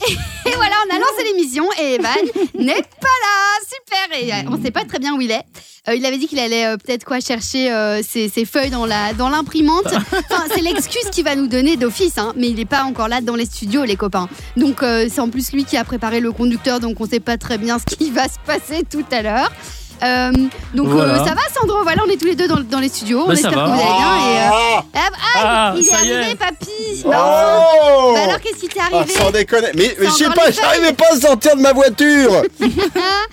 Et voilà, on a lancé l'émission et Evan n'est pas là. Super. Et euh, on sait pas très bien où il est. Euh, il avait dit qu'il allait euh, peut-être quoi chercher euh, ses, ses feuilles dans la dans l'imprimante. Enfin, c'est l'excuse qu'il va nous donner d'office, hein. mais il n'est pas encore là dans les studios, les copains. Donc c'est en plus lui qui a préparé le conducteur, donc on sait pas très bien ce qui va se passer tout à l'heure. Euh, donc euh, ça va Sandro Voilà, on est tous les deux dans, dans les studios. Bah, on espère va. que vous allez bien. Et, euh, Ah ah, ah, Ah, il est arrivé, papy. Bah, enfin. Oh Bah alors qu'est-ce qui t'est Ah, arrivé sans déconner. Mais, mais je sais pas, j'arrivais pas à sortir de ma voiture.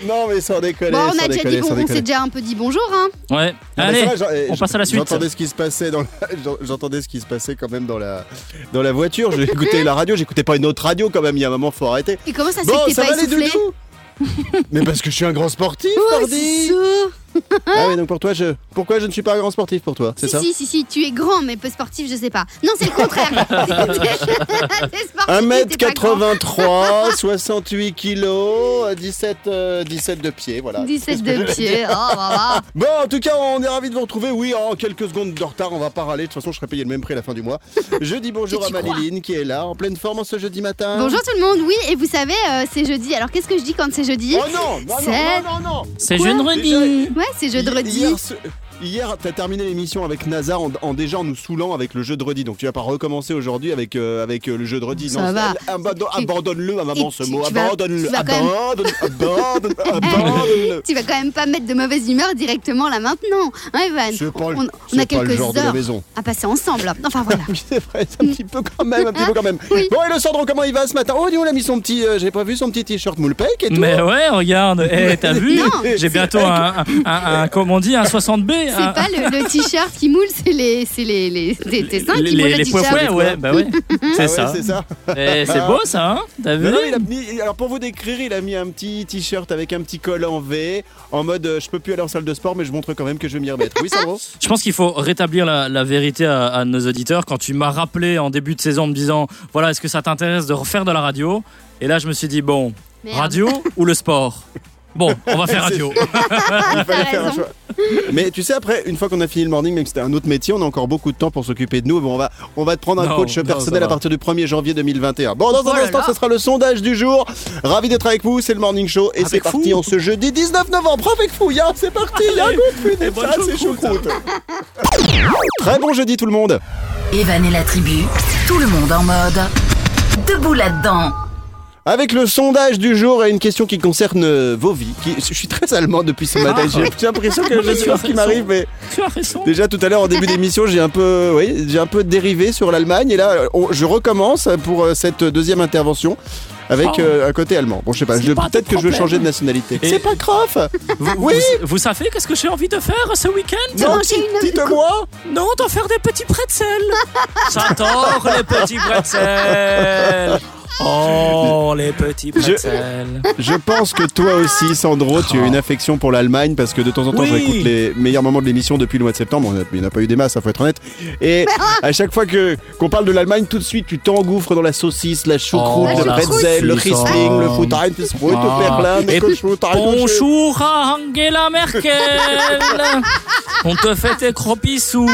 non, mais sans déconner. Bon, on a déjà déconner, dit sans on s'est déjà un peu dit bonjour, hein. Ouais. Allez, j'en- eh, on passe à la suite. J'entendais ce qui se passait dans la- j'en- j'entendais ce qui se passait quand même dans la dans la voiture. Écouté la radio, j'écoutais pas une autre radio quand même. Il y a un moment, faut arrêter. Et comment ça se Bon, fait que ça t'es va pas essoufflé Mais parce que je suis un grand sportif, pardi. Ah oui, donc pour toi, je pourquoi je ne suis pas un grand sportif pour toi, c'est Si, ça si, si, si, tu es grand, mais peu sportif, je sais pas. Non, c'est le contraire. Sportif, mais t'es pas grand. 1m83, 68 kilos, 17, euh, 17 de pied, voilà. 17 de pied. Oh, voilà. Bon, en tout cas, on est ravis de vous retrouver. Oui, en quelques secondes de retard, on va pas râler. De toute façon, je serai payé le même prix à la fin du mois. Je dis bonjour à crois Manéline qui est là, en pleine forme ce jeudi matin. Bonjour tout le monde, oui, et vous savez, euh, c'est jeudi. Alors qu'est-ce que je dis quand c'est jeudi Oh non, non, C'est- non, non, non, non. c'est jeudi. Ouais, c'est jeudi. Hier, Hier, t'as terminé l'émission avec Nazar en, en déjà en nous saoulant avec le jeu de redis. Donc tu vas pas recommencer aujourd'hui avec, euh, avec euh, le jeu de redis. Ça non, va. Abandonne-le à maman ce mot. Abandonne-le. Abandonne, abandonne, abandonne-le. Tu vas quand même pas mettre de mauvaise humeur directement là maintenant, hein, Evan pas, on, a pas le quelques de la heures maison. à passer ensemble. Enfin voilà. C'est vrai, c'est un petit peu quand même, un petit peu quand même. Oui. Bon, et le Sandro, comment il va ce matin? Oh, dis, on a mis son petit, euh, j'ai pas vu son petit t-shirt moule-pec et tout. Mais ouais, regarde, eh, t'as vu? J'ai bientôt un, un, un- un- comment on dit, un 60B. C'est un- pas le, le t-shirt qui moule, c'est les, c'est les, les, tes, tes seins les, qui moulent les, le les t-shirt. poids ouais, bah ouais, Ah c'est ouais, ça. c'est ça. Eh, c'est beau ça, hein T'as vu Non, il a mis- alors pour vous décrire, il a mis un petit t-shirt avec un petit col en V, en mode euh, je peux plus aller en salle de sport, mais je montre quand même que je vais m'y remettre. Oui, Sandro Je pense qu'il faut rétablir la, la vérité à, à nos auditeurs. Quand tu m'as rappelé en début de saison en me disant, voilà, est-ce que ça t'intéresse de refaire de la radio? Et là, je me suis dit, bon, Merde. radio ou le sport? Bon, on va faire radio. Il fallait faire un choix. Mais tu sais, après, une fois qu'on a fini le morning, même si c'était un autre métier, on a encore beaucoup de temps pour s'occuper de nous. Bon, on va, on va te prendre un Non, coach non, personnel à partir du 1er janvier 2021. Bon, dans un instant, ce sera le sondage du jour. Ravi d'être avec vous, c'est le morning show et c'est parti en ce jeudi 19 novembre avec Fouilla. C'est parti, il y a un Allez. goût de Et bonne ça, c'est choucroute. Très bon jeudi tout le monde. Evan et la tribu, tout le monde en mode debout là-dedans. Avec le sondage du jour et une question qui concerne euh, vos vies. Qui, je suis très allemand depuis ce matin. J'ai l'impression que je sais ce qui m'arrive, mais tu as raison. déjà tout à l'heure en début d'émission, j'ai un peu, oui, j'ai un peu dérivé sur l'Allemagne et là, on- je recommence pour euh, cette deuxième intervention avec Oh. euh, un côté allemand. Bon, je sais pas. Peut-être que je veux changer de nationalité. C'est pas grave. Vous, Oui. vous, vous savez qu'est-ce que j'ai envie de faire ce week-end? Dites-moi. Non, d'en faire des petits pretzels. J'adore les petits pretzels. Oh, les petits pretzels. Je pense que toi aussi, Sandro, tu as une affection pour l'Allemagne parce que de temps en temps, Oui. je réécoute les meilleurs moments de l'émission depuis le mois de septembre. Il n'y en a pas eu des masses, ça faut être honnête. Et à chaque fois que qu'on parle de l'Allemagne, tout de suite, tu t'engouffres dans la saucisse, la choucroute, Oh, le pretzel, le Riesling, oh. le Futter, le Perlin, le Bonjour à Angela Merkel. On te fait tes croppissous.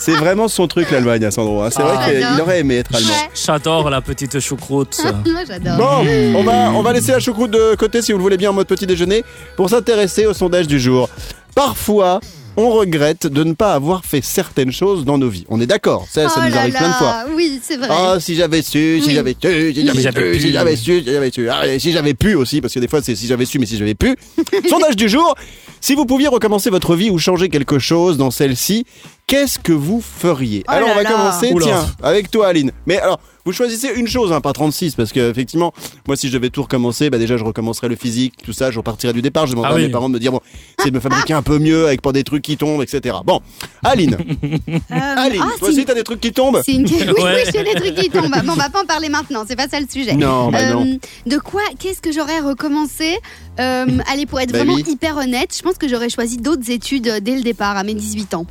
C'est vraiment son truc, l'Allemagne, hein, Sandro. hein. C'est Ah. vrai qu'il aurait aimé être allemand. J'adore la petite choucroute. Moi j'adore. Bon, on va, on va laisser la choucroute de côté si vous le voulez bien en mode petit déjeuner pour s'intéresser au sondage du jour. Parfois, on regrette de ne pas avoir fait certaines choses dans nos vies. On est d'accord, ça, ça Oh nous là arrive plein de fois. Oui, c'est vrai. Ah, si j'avais su, si Oui. j'avais su, si j'avais su, pu. si j'avais su, si j'avais su. Ah, et si j'avais pu aussi, parce que des fois c'est si j'avais su, mais si j'avais pu. Sondage du jour. Si vous pouviez recommencer votre vie ou changer quelque chose dans celle-ci, qu'est-ce que vous feriez? Oh Alors on va là. commencer, Oula. tiens, avec toi Aline. Mais alors, vous choisissez une chose, hein, pas 36, parce que effectivement, moi si je devais tout recommencer, bah déjà je recommencerais le physique, tout ça, je repartirais du départ, je demanderais Ah à oui. mes parents de me dire, bon, c'est de me fabriquer un peu mieux avec pas des trucs qui tombent, etc. Bon, Aline, Euh, Aline, ah, toi c'est aussi une- t'as des trucs qui tombent c'est une... Oui, Ouais. oui, j'ai des trucs qui tombent. Bon, on va pas en parler maintenant, c'est pas ça le sujet. Non, bah Euh, non. De quoi Qu'est-ce que j'aurais recommencé Euh, Allez, pour être Bah vraiment oui. hyper honnête, je pense que j'aurais choisi d'autres études euh, dès le départ, à mes 18 ans.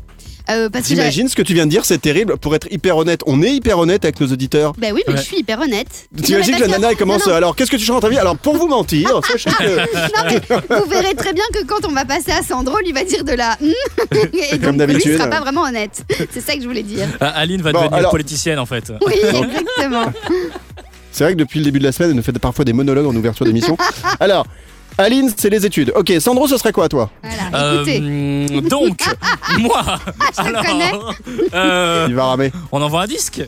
Euh, parce que j'avais- T'imagines ce que tu viens de dire, c'est terrible. Pour être hyper honnête, on est hyper honnête avec nos auditeurs. Bah oui, mais Ouais. je suis hyper honnête. T'imagines que la nana elle commence. non, non, Alors, qu'est-ce que tu chantes en ta vie Alors, pour vous mentir, sachez que. non, mais vous verrez très bien que quand on va passer à Sandro, lui va dire de la hum, et Comme donc lui d'habitude. il sera pas vraiment honnête. C'est ça que je voulais dire. Ah, Aline va Bon, devenir alors- politicienne en fait. Oui, exactement. C'est vrai que depuis le début de la semaine, elle nous fait parfois des monologues en ouverture d'émission. Alors, Aline, c'est les études. Ok, Sandro, ce serait quoi, toi Voilà, écoutez. Euh, donc, moi, je le alors, euh, Il va ramer. on envoie un disque. Et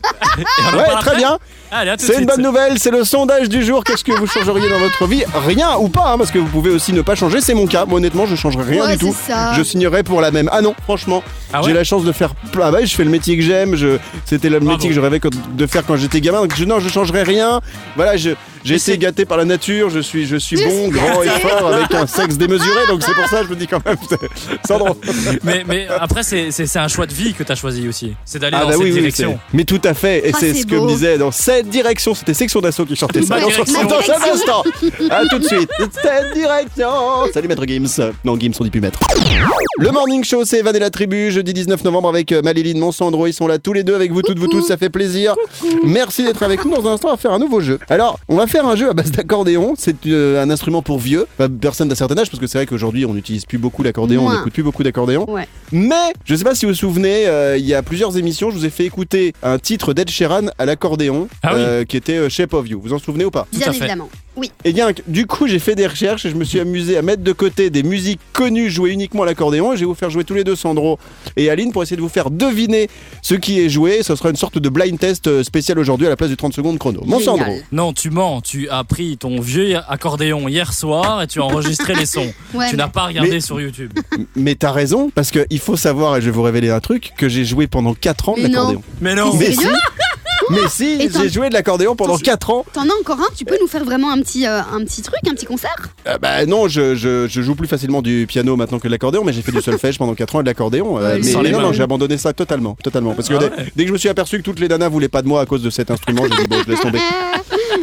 on en Ouais, parle très après bien. Allez, à tout de C'est une suite. bonne nouvelle, c'est le sondage du jour. Qu'est-ce que vous changeriez dans votre vie? Rien ou pas, hein, parce que vous pouvez aussi ne pas changer. C'est mon cas. Moi, honnêtement, je changerais rien Ouais, du tout. c'est ça. Je signerais pour la même. Ah non, franchement, Ah ouais j'ai la chance de faire. Ah bah, je fais le métier que j'aime. Je... C'était le Bravo. métier que je rêvais quand- de faire quand j'étais gamin. Donc je... non, je changerais rien. Voilà, je... j'ai été c'est- gâté par la nature. Je suis, je suis bon, grand et fort avec un sexe démesuré. Donc c'est pour ça, que je me dis quand même, Sandro. Mais, mais après, c'est- c'est c'est un choix de vie que tu as choisi aussi. C'est d'aller Ah dans bah cette oui, oui, direction. c'est- mais tout à fait. Et Ah, c'est c'est ce que beau. me disait dans cette direction. C'était Section d'Assaut qui chantait ça. Ma Dans, dans un instant. À tout de suite. Cette direction. Salut Maître Gims. Non, Gims, on dit plus Maître. Le Morning Show, c'est Evan et la tribu. Jeudi 19 novembre avec euh, Maléline, Monsandro. Ils sont là tous les deux avec vous toutes, vous tous. Ça fait plaisir. Merci d'être avec nous. Dans un instant, on va faire un nouveau jeu. Alors, on va faire un jeu à base d'accordéon. C'est euh, un instrument pour vieux. Personne d'un certain âge, parce que c'est vrai qu'aujourd'hui, on n'utilise plus beaucoup l'accordéon. On Moins. n'écoute plus beaucoup d'accordéon. Ouais. Mais je sais pas si vous vous souvenez, euh, il y a plusieurs émissions, je vous ai fait écouter un titre d'Ed Sheeran à l'accordéon, Ah oui. euh, qui était euh, Shape of You. Vous en souvenez ou pas? Bien à fait. évidemment. Oui. Eh bien, du coup, j'ai fait des recherches et je me suis amusé à mettre de côté des musiques connues jouées uniquement à l'accordéon. Et je vais vous faire jouer tous les deux Sandro et Aline pour essayer de vous faire deviner ce qui est joué. Ce sera une sorte de blind test euh, spécial aujourd'hui à la place du 30 secondes chrono. Mon Génial. Sandro. Non, tu mens. Tu as pris ton vieux accordéon hier soir et tu as enregistré les sons. Ouais, tu mais- n'as pas regardé Mais- sur YouTube. Mais t'as raison, parce qu'il faut savoir, et je vais vous révéler un truc, que j'ai joué pendant 4 ans de non. l'accordéon. Mais non. Mais si, sérieux? Mais si, j'ai joué de l'accordéon pendant 4 ans. T'en as encore un Tu peux nous faire vraiment un petit, euh, un petit truc, un petit concert? Euh, bah non, je, je, je joue plus facilement du piano maintenant que de l'accordéon, mais j'ai fait du solfège pendant 4 ans et de l'accordéon. euh, Ouais, mais sans mais les non, mains. non, j'ai abandonné ça totalement, totalement. Parce que Ah dès, ouais. dès que je me suis aperçu que toutes les nanas voulaient pas de moi à cause de cet instrument, j'ai dit bon, je laisse tomber.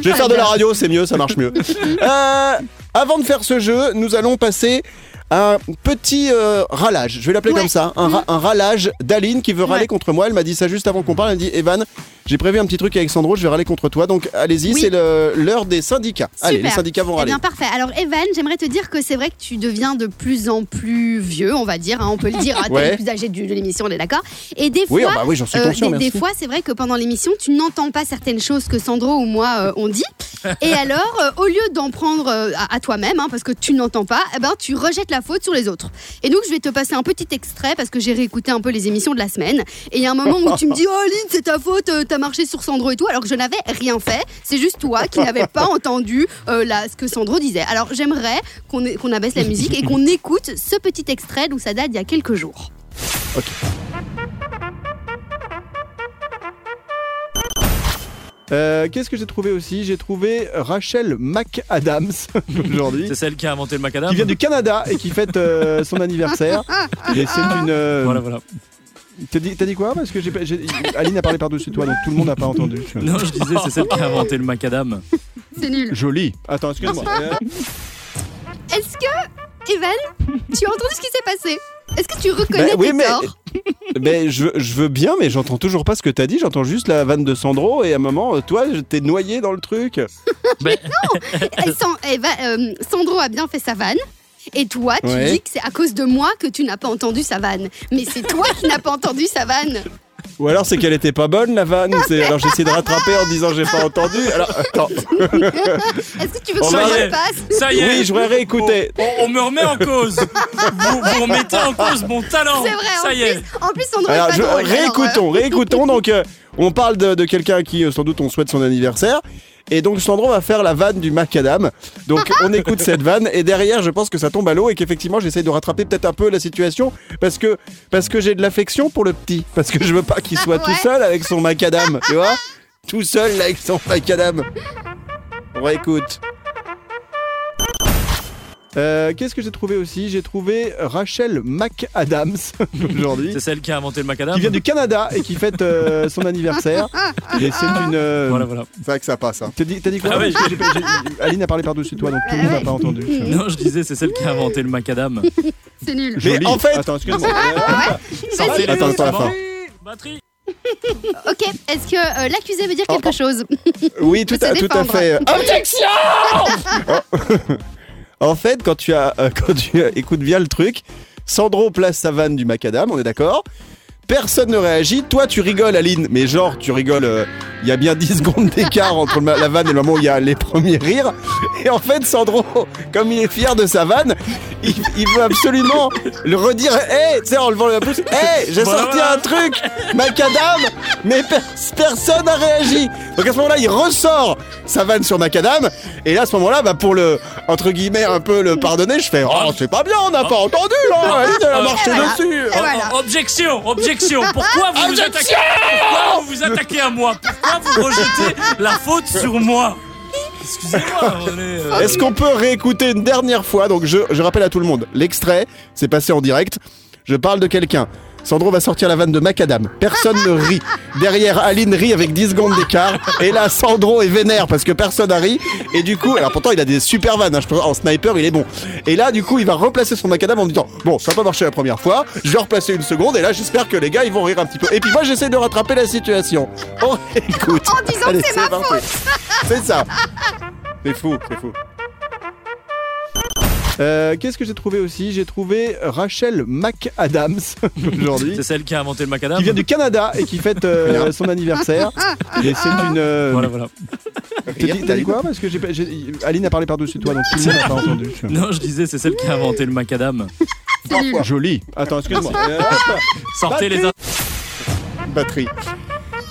Je vais faire de la radio, c'est mieux, ça marche mieux. Euh, avant de faire ce jeu, nous allons passer à un petit euh, ralage. Je vais l'appeler Ouais. comme ça, un, ra- un ralage d'Aline qui veut râler Ouais. contre moi. Elle m'a dit ça juste avant qu'on parle. Elle m'a dit Evan, j'ai prévu un petit truc avec Sandro, je vais râler contre toi. Donc allez-y, Oui. c'est l'heure des syndicats. Allez, les syndicats vont Eh râler. bien parfait. Alors Evan, j'aimerais te dire que c'est vrai que tu deviens de plus en plus vieux, on va dire, hein, on peut le dire, hein, t'es Ouais. le plus âgé de l'émission, on est d'accord Et des fois, Oui, ah bah oui, euh, conscient, des, fois, c'est vrai que pendant l'émission, tu n'entends pas certaines choses que Sandro ou moi euh, on dit. Et alors, euh, au lieu d'en prendre euh, à, à toi-même, hein, parce que tu n'entends pas, eh ben, tu rejettes la faute sur les autres. Et donc, je vais te passer un petit extrait parce que j'ai réécouté un peu les émissions de la semaine. Et il y a un moment où tu me dis, oh Aline, c'est ta faute, t'as marché sur Sandro et tout, alors que je n'avais rien fait. C'est juste toi qui n'avais pas entendu euh, la- ce que Sandro disait. Alors, j'aimerais qu'on qu'on abaisse la musique et qu'on écoute ce petit extrait, donc ça date d'il y a quelques jours. Euh, Qu'est-ce que j'ai trouvé aussi? J'ai trouvé Rachel McAdams aujourd'hui. C'est celle qui a inventé le macadam? Qui vient du Canada et qui fête euh, son anniversaire. Et c'est une. euh, Voilà, voilà. T'as dit, t'as dit quoi Parce que j'ai, pas- j'ai- Aline a parlé par-dessus toi, donc tout le monde n'a pas entendu. Non, je disais, c'est celle qui a inventé le macadam. C'est nul. Joli. Attends, excuse-moi. Est-ce que, Evan, tu as entendu ce qui s'est passé? Est-ce que tu reconnais Bah oui, tes mais- torts? mais je, je veux bien, mais j'entends toujours pas ce que t'as dit. J'entends juste la vanne de Sandro et à un moment, euh, toi, t'es noyé dans le truc. Ben, Elle sent- Eva- euh, Sandro a bien fait sa vanne. Et toi, tu Ouais. dis que c'est à cause de moi que tu n'as pas entendu sa vanne. Mais c'est toi qui n'as pas entendu sa vanne. Ou alors c'est qu'elle était pas bonne la vanne. C'est- Alors j'ai essayé de rattraper en disant j'ai pas entendu. Alors attends. Est-ce que tu veux que On je passe ça y est. Oui, je voudrais réécouter. On, on me remet en cause. Vous, vous remettez en cause mon talent. C'est vrai, Ça en y est. plus, en plus Sandro Alors, est pas je- drôle. réécoutons, réécoutons. Donc, euh, on parle de, de quelqu'un qui, euh, sans doute, on souhaite son anniversaire. Et donc, Sandro va faire la vanne du macadam. Donc, on écoute cette vanne. Et derrière, je pense que ça tombe à l'eau et qu'effectivement, j'essaye de rattraper peut-être un peu la situation. Parce que, parce que j'ai de l'affection pour le petit. Parce que je veux pas qu'il soit tout seul avec son macadam. Tu vois? Tout seul là, avec son macadam. On réécoute. Euh, Qu'est-ce que j'ai trouvé aussi? J'ai trouvé Rachel McAdams aujourd'hui. C'est celle qui a inventé le macadam? Qui vient du Canada et qui fête euh, son anniversaire. Et c'est une. euh, Voilà, voilà. C'est vrai que ça passe. Hein. T'as dit, t'as dit quoi? Ah ouais, Parce que j'ai pas- j'ai- Aline a parlé par-dessus toi, donc tout le monde n'a pas entendu. Non, je disais, c'est celle qui a inventé le macadam. C'est nul. Mais Joli. en fait- Attends, excuse-moi. Sortez les Attends, attends, la fin. Batterie. Ok, est-ce que euh, l'accusé veut dire quelque chose? Oui, tout se à, tout à défendre. fait. Objection En fait, quand tu as, euh, quand tu euh, écoutes bien le truc, Sandro place sa vanne du macadam, on est d'accord Personne ne réagit, toi tu rigoles Aline, mais genre tu rigoles, euh, il y a bien 10 secondes d'écart entre le ma- la vanne et le moment où il y a les premiers rires. Et en fait Sandro, comme il est fier de sa vanne, il, il veut absolument le redire, hé, tu sais en levant la pouce, hé, j'ai Voilà, sorti un truc, macadam, mais per- personne n'a réagi. Donc à ce moment-là, il ressort sa vanne sur macadam, et là à ce moment-là, bah, pour le, entre guillemets, un peu le pardonner, je fais, oh c'est pas bien, on n'a pas entendu là, Aline, elle a marché dessus. Voilà. Oh, objection, objection. Pourquoi vous, vous attaquez, pourquoi vous vous attaquez à moi Pourquoi vous rejetez la faute sur moi Excusez-moi, on est. euh, Est-ce qu'on peut réécouter une dernière fois Donc je, je rappelle à tout le monde, l'extrait, c'est passé en direct. Je parle de quelqu'un. Sandro va sortir la vanne de Macadam. Personne ne rit. Derrière, Aline rit avec 10 secondes d'écart. Et là, Sandro est vénère parce que personne n'a ri. Et du coup, alors pourtant, il a des super vannes. hein. Je en sniper, il est bon. Et là, du coup, il va replacer son Macadam en disant Bon, ça n'a pas marché la première fois. Je vais replacer une seconde. Et là, j'espère que les gars, ils vont rire un petit peu. Et puis moi, j'essaie de rattraper la situation. On écoute. En disant que c'est ma parti. C'est ça. C'est fou, c'est fou. Euh, Qu'est-ce que j'ai trouvé aussi? J'ai trouvé Rachel McAdams aujourd'hui, C'est celle qui a inventé le macadam? Qui vient du Canada et qui fête euh, son anniversaire. Et c'est une. euh, Voilà, voilà. T'as dit, t'as dit quoi? Parce que j'ai pas- j'ai- Aline a parlé par-dessus toi, donc tout le monde n'a pas entendu. Non, je disais, c'est celle qui a inventé le macadam. Joli. Attends, excuse-moi. Euh, Sortez les. batterie.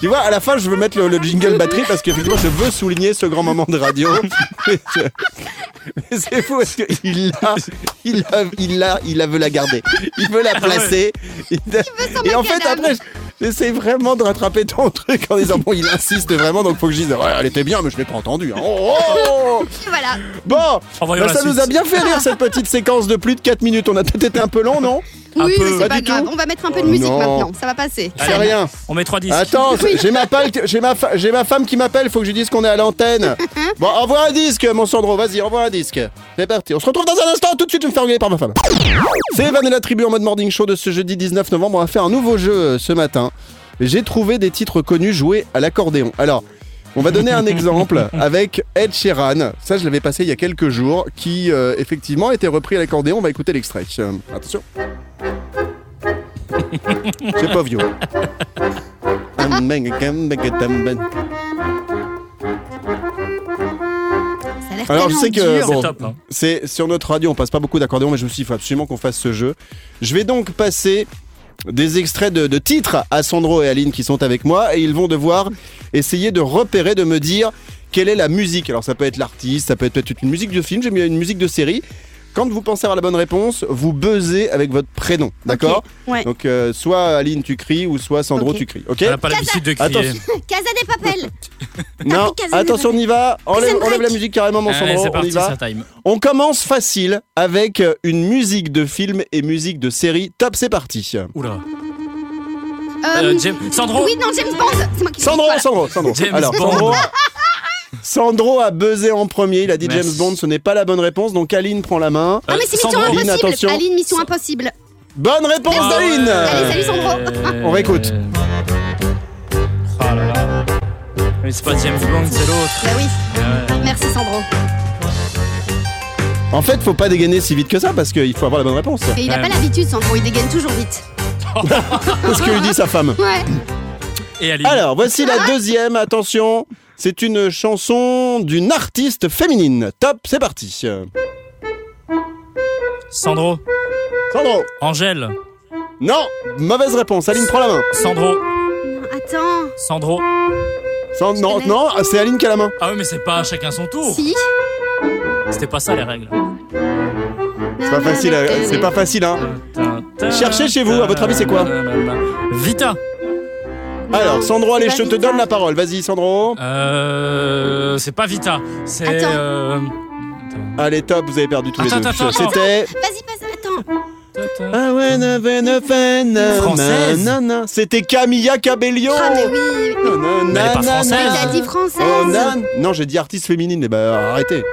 Tu vois, à la fin, je veux mettre le, le jingle batterie parce qu'effectivement, je veux souligner ce grand moment de radio. Mais c'est fou parce qu'il l'a, il l'a, il l'a, il la veut la garder. Il veut la placer. Il- et en fait, après, j'essaie vraiment de rattraper ton truc en disant bon, il insiste vraiment, donc faut que je dise ouais, elle était bien, mais je l'ai pas entendu. hein. Oh, oh Voilà. bon, bah, ça nous a bien fait rire cette petite séquence de plus de 4 minutes. On a peut-être été un peu long, non? Un oui, peu. mais Pas c'est pas du grave. tout. On va mettre un peu de musique Non. maintenant. Ça va passer. C'est rien. On met trois disques. Attends, j'ai ma, pal- j'ai ma, fa- j'ai ma femme qui m'appelle, faut que je lui dise qu'on est à l'antenne. Bon, envoie un disque, mon Sandro, vas-y, envoie un disque. C'est parti, on se retrouve dans un instant, tout de suite, je vais me faire engueuler par ma femme. C'est Evan et la tribu en mode morning show de ce jeudi 19 novembre. On va faire un nouveau jeu euh, ce matin. J'ai trouvé des titres connus joués à l'accordéon. Alors, on va donner un exemple avec Ed Sheeran. Ça, je l'avais passé il y a quelques jours, qui euh, effectivement a été repris à l'accordéon. On va écouter l'extrait. Euh, attention. C'est pas vieux. Alors, je sais que, bon, C'est hein. C'est sur notre radio, on passe pas beaucoup d'accordéon, mais je me suis dit, il faut absolument qu'on fasse ce jeu. Je vais donc passer des extraits de, de titres à Sandro et Aline qui sont avec moi, et ils vont devoir essayer de repérer, de me dire quelle est la musique. Alors ça peut être l'artiste, ça peut être peut-être une musique de film, j'ai mis une musique de série. Quand vous pensez avoir la bonne réponse, vous buzzez avec votre prénom, d'accord Ouais. Donc euh, soit Aline tu cries, ou soit Sandro tu cries, ok On n'a pas l'habitude de crier. Attention. Casa des papels. Non, attention, on y va. Enlève, enlève la musique carrément, mon Allez, Sandro, on parti, y va. On commence facile avec euh, une musique de film et musique de série. Top, c'est parti. Oula. Euh, Euh, James- Sandro Oui, non, James Bond. C'est moi qui Sandro, Voilà. Sandro, Sandro. James Alors, Bond. Sandro, Sandro a buzzé en premier. Il a dit Merci. James Bond, ce n'est pas la bonne réponse. Donc Aline prend la main. Ah, mais c'est Mission Sandro. Aline, Impossible. attention. Aline, Mission Impossible. Bonne réponse Ah ouais. d'Aline. Allez, salut, Sandro. On réécoute. Oh là là. Mais c'est pas James Bond, c'est l'autre. Bah oui. Ouais. Merci, Sandro. En fait, faut pas dégainer si vite que ça parce qu'il faut avoir la bonne réponse. Et il a Ouais. pas l'habitude, Sandro. Il dégaine toujours vite. C'est ce que lui dit sa femme. Ouais. Et Aline. Alors, voici la deuxième. Attention, c'est une chanson d'une artiste féminine. Top, c'est parti. Sandro. Sandro. Angèle. Non, mauvaise réponse. Aline prend la main. Sandro. Attends. Sandro. Non, non, c'est Aline qui a la main. Ah oui, mais c'est pas chacun son tour. Si. C'était pas ça les règles. C'est pas facile, euh, c'est pas facile, hein. Cherchez chez vous, à votre avis, c'est quoi Vita. Alors, Sandro, allez, je te Vita. donne la parole. Vas-y, Sandro. Euh, c'est pas Vita. C'est. Attends. Euh... Allez, top, vous avez perdu tous les deux. attends, attends. C'était. Vas-y, passe, attends. Ah ouais, na, na, na, na, na, Française. na, na. C'était Camilla Cabello. Ah, mais oui. Na, na, Mais elle est na, pas na, française. na. T'as dit française. Oh, nan. Non, j'ai dit artiste féminine, mais bah arrêtez.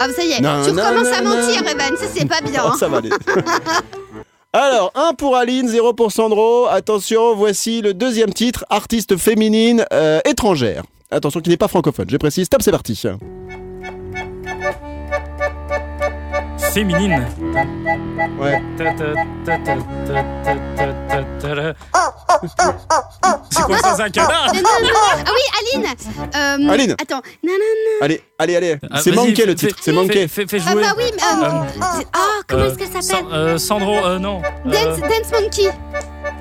Ah, ça y est, Non, tu non, recommences non, à non. mentir, Evan. Ça, c'est pas bien. Oh, ça va aller. Alors, 1 pour Aline, 0 pour Sandro. Attention, voici le deuxième titre, artiste féminine euh, étrangère. Attention, qui n'est pas francophone, je précise. Top, c'est parti. Féminine. Ouais. C'est quoi ça, c'est un canard Non, non, non. Ah oui, Aline. Euh, Aline. Attends. Non, non, non. Allez, allez, allez. Ah, c'est manqué le titre, c'est manqué. Fais, fais Ah jouer. bah oui, mais, euh, ah, comment Euh, est-ce qu'elle s'appelle? San- euh, Sandro, euh, non. Euh, Dance, Dance Monkey.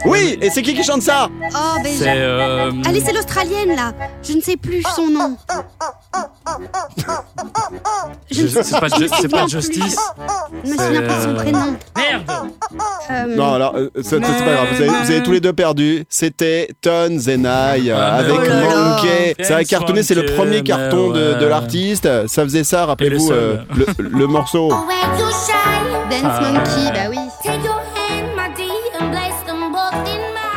Oui, et c'est qui qui chante ça Oh, ben. C'est. je- euh, Allez, c'est l'Australienne là. Je ne sais plus son nom. Je ne je- C'est pas, je ne c'est pas plus. Justice. Je me souviens pas de son euh, prénom. Merde Euh, Non, alors, euh, c'est c'est pas grave, vous avez, vous avez tous les deux perdu. C'était Ton Zenai Ah, avec oh là là. Monkey. Ça a cartonné, c'est le Monkey, premier mais carton de, de ouais. l'artiste. Ça faisait ça, rappelez-vous, Et le euh, le, le morceau. Dance. Monkey, bah oui.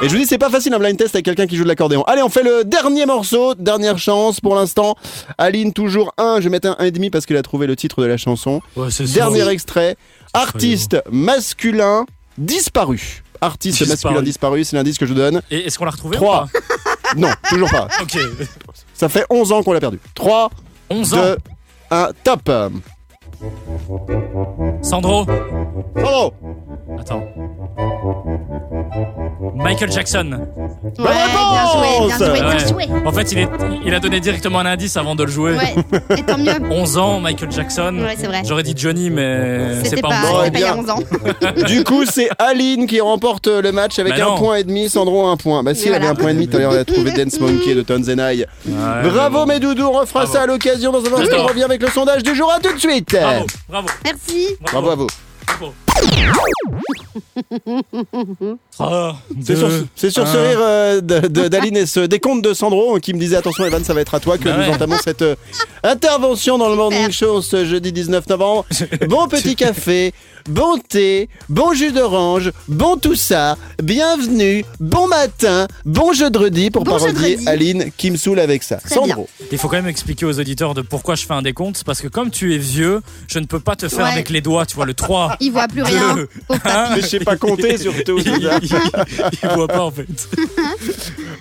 Et je vous dis, c'est pas facile un blind test avec quelqu'un qui joue de l'accordéon. Allez, on fait le dernier morceau, dernière chance pour l'instant. Aline, toujours 1, je vais mettre un 1,5 parce qu'il a trouvé le titre de la chanson. Ouais, c'est ça. Dernier extrait, artiste masculin disparu. Artiste Disparu. masculin disparu, c'est l'indice que je vous donne. Et est-ce qu'on l'a retrouvé 3. ou Non, toujours pas. Ok. Ça fait 11 ans qu'on l'a perdu. 3, 11 ans. 2, 1, top. Sandro? Bravo. Attends. Michael Jackson. Ouais, bien joué, bien joué, bien Ouais. joué. En fait, il, est, il a donné directement un indice avant de le jouer. Ouais, et tant mieux. 11 ans, Michael Jackson. Ouais, c'est vrai. J'aurais dit Johnny, mais c'est pas, pas. Bon, eh pas il y a bien. 11 ans. Du coup, c'est Aline qui remporte le match avec Bah un point et demi. Sandro un point. Bah si, elle avait un point et demi. Tout à l'heure, elle a trouvé Dance Monkey de Tonzenai. Ouais, Bravo mes doudous, on refera Bravo. ça à l'occasion dans un instant. On revient avec le sondage du jour. À tout de suite. Bravo, bravo. Merci. Bravo à vous. bravo. Trois, C'est sur, c'est sur ce rire euh, de- de- d'Aline et ce décompte de Sandro qui me disait attention Evan ça va être à toi que Bah nous ouais. entamons cette euh, intervention dans le Morning Show ce jeudi 19 novembre. Bon petit café, bon thé, bon jus d'orange, bon tout ça, bienvenue, bon matin, bon jeudi pour Bon parodier jeudi. Aline qui me saoule avec ça. Très Sandro, Il faut quand même expliquer aux auditeurs de pourquoi je fais un décompte. Parce que comme tu es vieux, je ne peux pas te faire Ouais. avec les doigts. Tu vois, le 3. Il voit plus rien. Papy. mais je sais pas compter surtout. il- il voit pas en fait.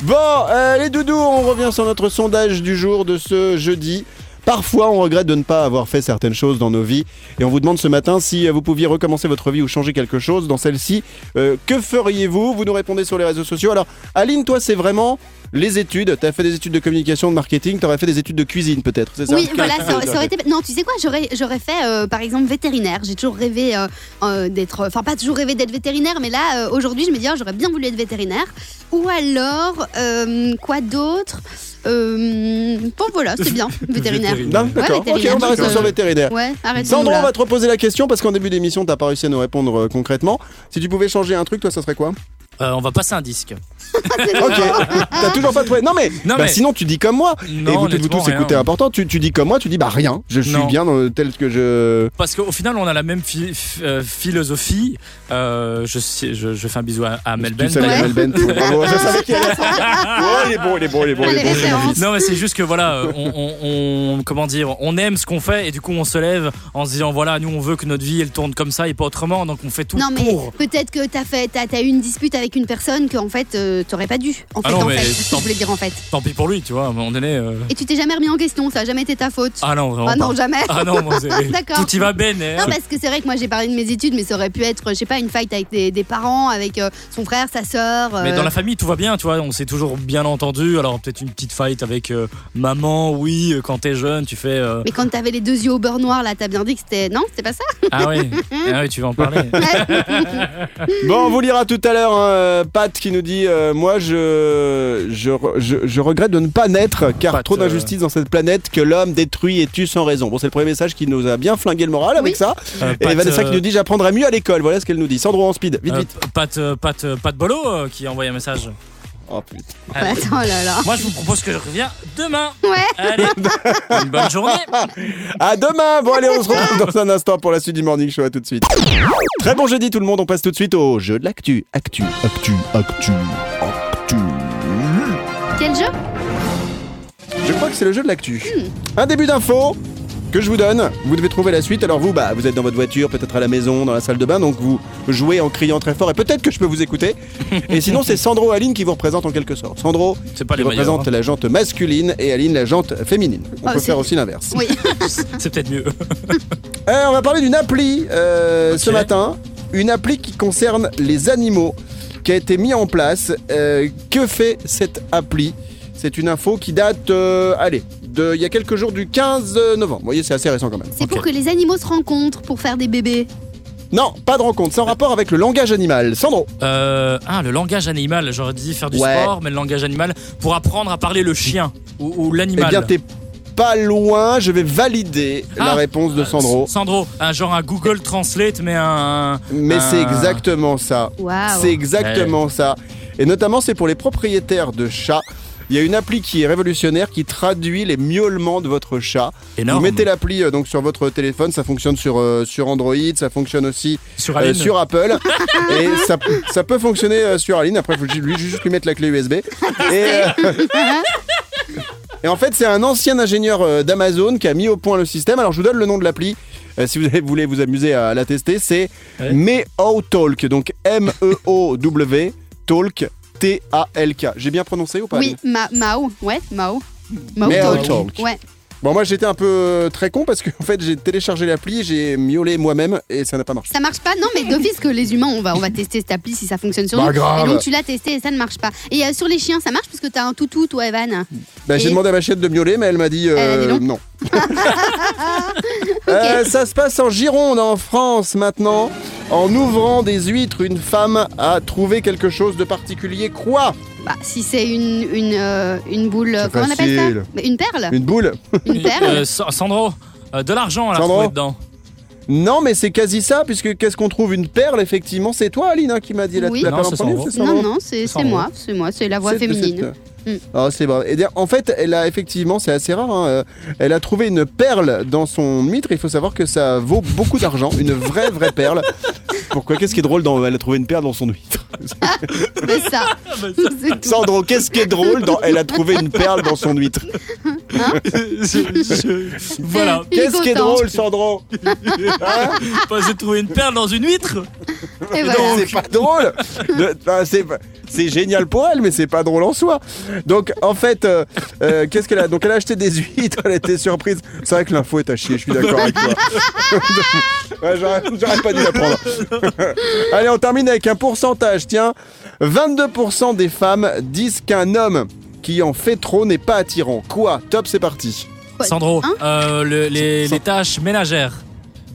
Bon, euh, les doudous, on revient sur notre sondage du jour de ce jeudi. Parfois, on regrette de ne pas avoir fait certaines choses dans nos vies. Et on vous demande ce matin si euh, vous pouviez recommencer votre vie ou changer quelque chose dans celle-ci. euh, que feriez-vous? Vous nous répondez sur les réseaux sociaux. Alors, Aline, toi, c'est vraiment les études. Tu as fait des études de communication, de marketing. Tu aurais fait des études de cuisine, peut-être, c'est ça? Oui, voilà, ça, ça aurait été. Non, tu sais quoi, j'aurais, j'aurais fait, euh, par exemple, vétérinaire. J'ai toujours rêvé euh, euh, d'être. Enfin, pas toujours rêvé d'être vétérinaire, mais là, euh, aujourd'hui, je me dis, oh, j'aurais bien voulu être vétérinaire. Ou alors, euh, quoi d'autre? Euh, Bon, voilà, c'est bien, vétérinaire. Vétérinaire. Non, D'accord, ok, vétérinaire, on va rester sur vétérinaire. Ouais, arrête Sandro, on va te reposer la question parce qu'en début d'émission, t'as pas réussi à nous répondre euh, concrètement. Si tu pouvais changer un truc, toi, ça serait quoi? Euh, on va passer un disque. Ok, t'as toujours pas trouvé. Non mais, Non, bah, mais- sinon tu dis comme moi. Non, et vous tous écoutez important. Tu, tu dis comme moi, tu dis bah rien. Je suis Non. bien dans tel que je. Parce qu'au final, on a la même euh, philosophie. Euh, je, je, je fais un bisou à, à Mel Tu Ben. sais, Ouais. Mel Ben, ouais, bravo, je savais qu'il allait Oh, il est bon, il est bon, il est bon, Ah, il est bon. Non mais c'est juste que voilà, on, on- on- comment dire, on aime ce qu'on fait et du coup on se lève en se disant voilà, nous on veut que notre vie elle tourne comme ça et pas autrement, donc on fait tout Non mais pour. peut-être que t'as fait, t'as, t'as eu une dispute avec une personne que en fait euh, t'aurais pas dû. En fait, Ah non, en mais fait, c'est ce que tant- je voulais dire en fait. Tant pis pour lui, tu vois, à un moment donné. euh, Et tu t'es jamais remis en question, ça a jamais été ta faute. Ah non, vraiment Ah non, pas. jamais. Ah non, moi, c'est- D'accord. tout y va ben. hein. Non, parce que c'est vrai que moi j'ai parlé de mes études, mais ça aurait pu être, je sais pas, une fight avec des, des parents, avec euh, son frère, sa sœur. Mais euh, dans la famille, tout va bien, tu vois, on s'est toujours bien entendu. Alors peut-être une petite fight avec euh, maman, oui, euh, quand t'es jeune, tu fais. euh, Mais quand t'avais les deux yeux au beurre noir, là, t'as bien dit que c'était. Non, c'était pas ça? Ah oui, ah oui, tu veux en parler. Bon, on vous lira tout à l'heure, hein, euh, Pat qui nous dit euh, Moi, je, je, je, je regrette de ne pas naître, car Pat, trop euh, d'injustice dans cette planète que l'homme détruit et tue sans raison. Bon, c'est le premier message qui nous a bien flingué le moral avec ça. Euh, Et Pat, Vanessa qui nous dit J'apprendrai mieux à l'école. Voilà ce qu'elle nous dit. Sandro en speed, vite, euh, vite. Pat, Pat, Pat Bolo euh, qui a envoyé un message. Oh putain. Allez. Attends, là là. Moi, je vous propose que je reviens demain. Ouais. Allez, une bonne journée. À demain Bon allez, on se retrouve dans un instant pour la suite du Morning Show. À tout de suite. Très bon jeudi tout le monde. On passe tout de suite au jeu de l'actu. Actu, actu, actu, actu. Quel jeu? Je crois que c'est le jeu de l'actu. Un début d'info que je vous donne. Vous devez trouver la suite. Alors vous, bah, vous êtes dans votre voiture, peut-être à la maison, dans la salle de bain, donc vous jouez en criant très fort et peut-être que je peux vous écouter. Et sinon, c'est Sandro Aline qui vous représente en quelque sorte. Sandro C'est pas qui les meilleurs. représente hein. la jante masculine et Aline la jante féminine. On Oh, peut faire aussi l'inverse. Oui. C'est peut-être mieux. Euh, on va parler d'une appli euh, ce matin. Une appli qui concerne les animaux, qui a été mise en place. Euh, que fait cette appli? C'est une info qui date, euh, allez, de, il y a quelques jours du 15 novembre. Vous voyez, c'est assez récent quand même. C'est pour que les animaux se rencontrent pour faire des bébés. Non, pas de rencontre, sans rapport avec le langage animal. Sandro Euh, ah, le langage animal. J'aurais dit faire du Ouais. sport, mais le langage animal pour apprendre à parler le chien ou, ou Eh l'animal. bien, t'es pas loin, je vais valider la Ah. réponse de Sandro. Sandro, un genre un Google Translate, mais un. Mais un- c'est exactement ça. Waouh. C'est exactement ça. Et notamment, c'est pour les propriétaires de chats. Il y a une appli qui est révolutionnaire qui traduit les miaulements de votre chat. énorme. Vous mettez l'appli euh, donc sur votre téléphone, ça fonctionne sur, euh, sur Android, ça fonctionne aussi sur euh, Aline. sur Apple et ça, ça peut fonctionner euh, sur Aline. Après, il faut ju- lui juste lui mettre la clé USB. Et, euh, et en fait, c'est un ancien ingénieur euh, d'Amazon qui a mis au point le système. Alors, je vous donne le nom de l'appli. euh, si vous avez- voulez vous amuser à la tester, c'est Ouais. Meo Talk. Donc M-E-O-W Talk T-A-L-K. J'ai bien prononcé ou pas Oui, ma Mao. Ouais, Mao. Mao Mao Talk. Talk. Ouais. Bon, moi j'étais un peu euh, très con parce que en fait j'ai téléchargé l'appli, j'ai miaulé moi-même et ça n'a pas marché. Ça marche pas? Non, mais d'office que les humains, on va, on va tester cette appli si ça fonctionne sur Pas nous. grave. Et donc tu l'as testé et ça ne marche pas. Et euh, sur les chiens, ça marche? Parce que t'as un toutou, toi, Evan. Bah, j'ai Et- demandé à ma chienne de miauler, mais elle m'a dit, euh, Elle a dit non. Euh, ça se passe en Gironde, en France maintenant. En ouvrant des huîtres, une femme a trouvé quelque chose de particulier. Quoi? Bah, si c'est une, une, euh, une boule. C'est Comment on appelle ça. Mais Une perle Une boule Une perle Euh, Sa- Sandro, euh, de l'argent, elle a Sandro trouvé dedans. Non, mais c'est quasi ça, puisque qu'est-ce qu'on trouve Une perle, effectivement. C'est toi, Aline, hein, qui m'a dit la, Oui. la Non, perle en c'est premier, Sandro. c'est Sandro Non, non, c'est c'est Sandro. moi. C'est moi, c'est la voix C'est- féminine. c'est- Mm. Oh, c'est vrai. Et en fait, elle a effectivement, c'est assez rare, hein, euh, elle a trouvé une perle dans son huître. Il faut savoir que ça vaut beaucoup d'argent, une vraie, vraie perle. Pourquoi? Qu'est-ce qui est drôle dans Elle a trouvé une perle dans son huître Mais ça. c'est tout. Sandro, qu'est-ce qui est drôle dans Elle a trouvé une perle dans son huître? Voilà. Il est Qu'est-ce qui est content. drôle, Sandro? Hein? Bah, J'ai trouvé une perle dans une huître. Et voilà. C'est pas drôle. De- enfin, c'est pas- c'est génial pour elle, mais c'est pas drôle en soi. Donc, en fait, euh, euh, qu'est-ce qu'elle a Donc, elle a acheté des huîtres. Elle était surprise. C'est vrai que l'info est à chier. Je suis d'accord avec toi. Ouais, j'aurais j'aurais pas dû la prendre. Allez, on termine avec un pourcentage. Tiens, 22% des femmes disent qu'un homme qui en fait trop n'est pas attirant. Quoi Top, c'est parti. Sandro, Hein euh, le- les, les tâches ménagères.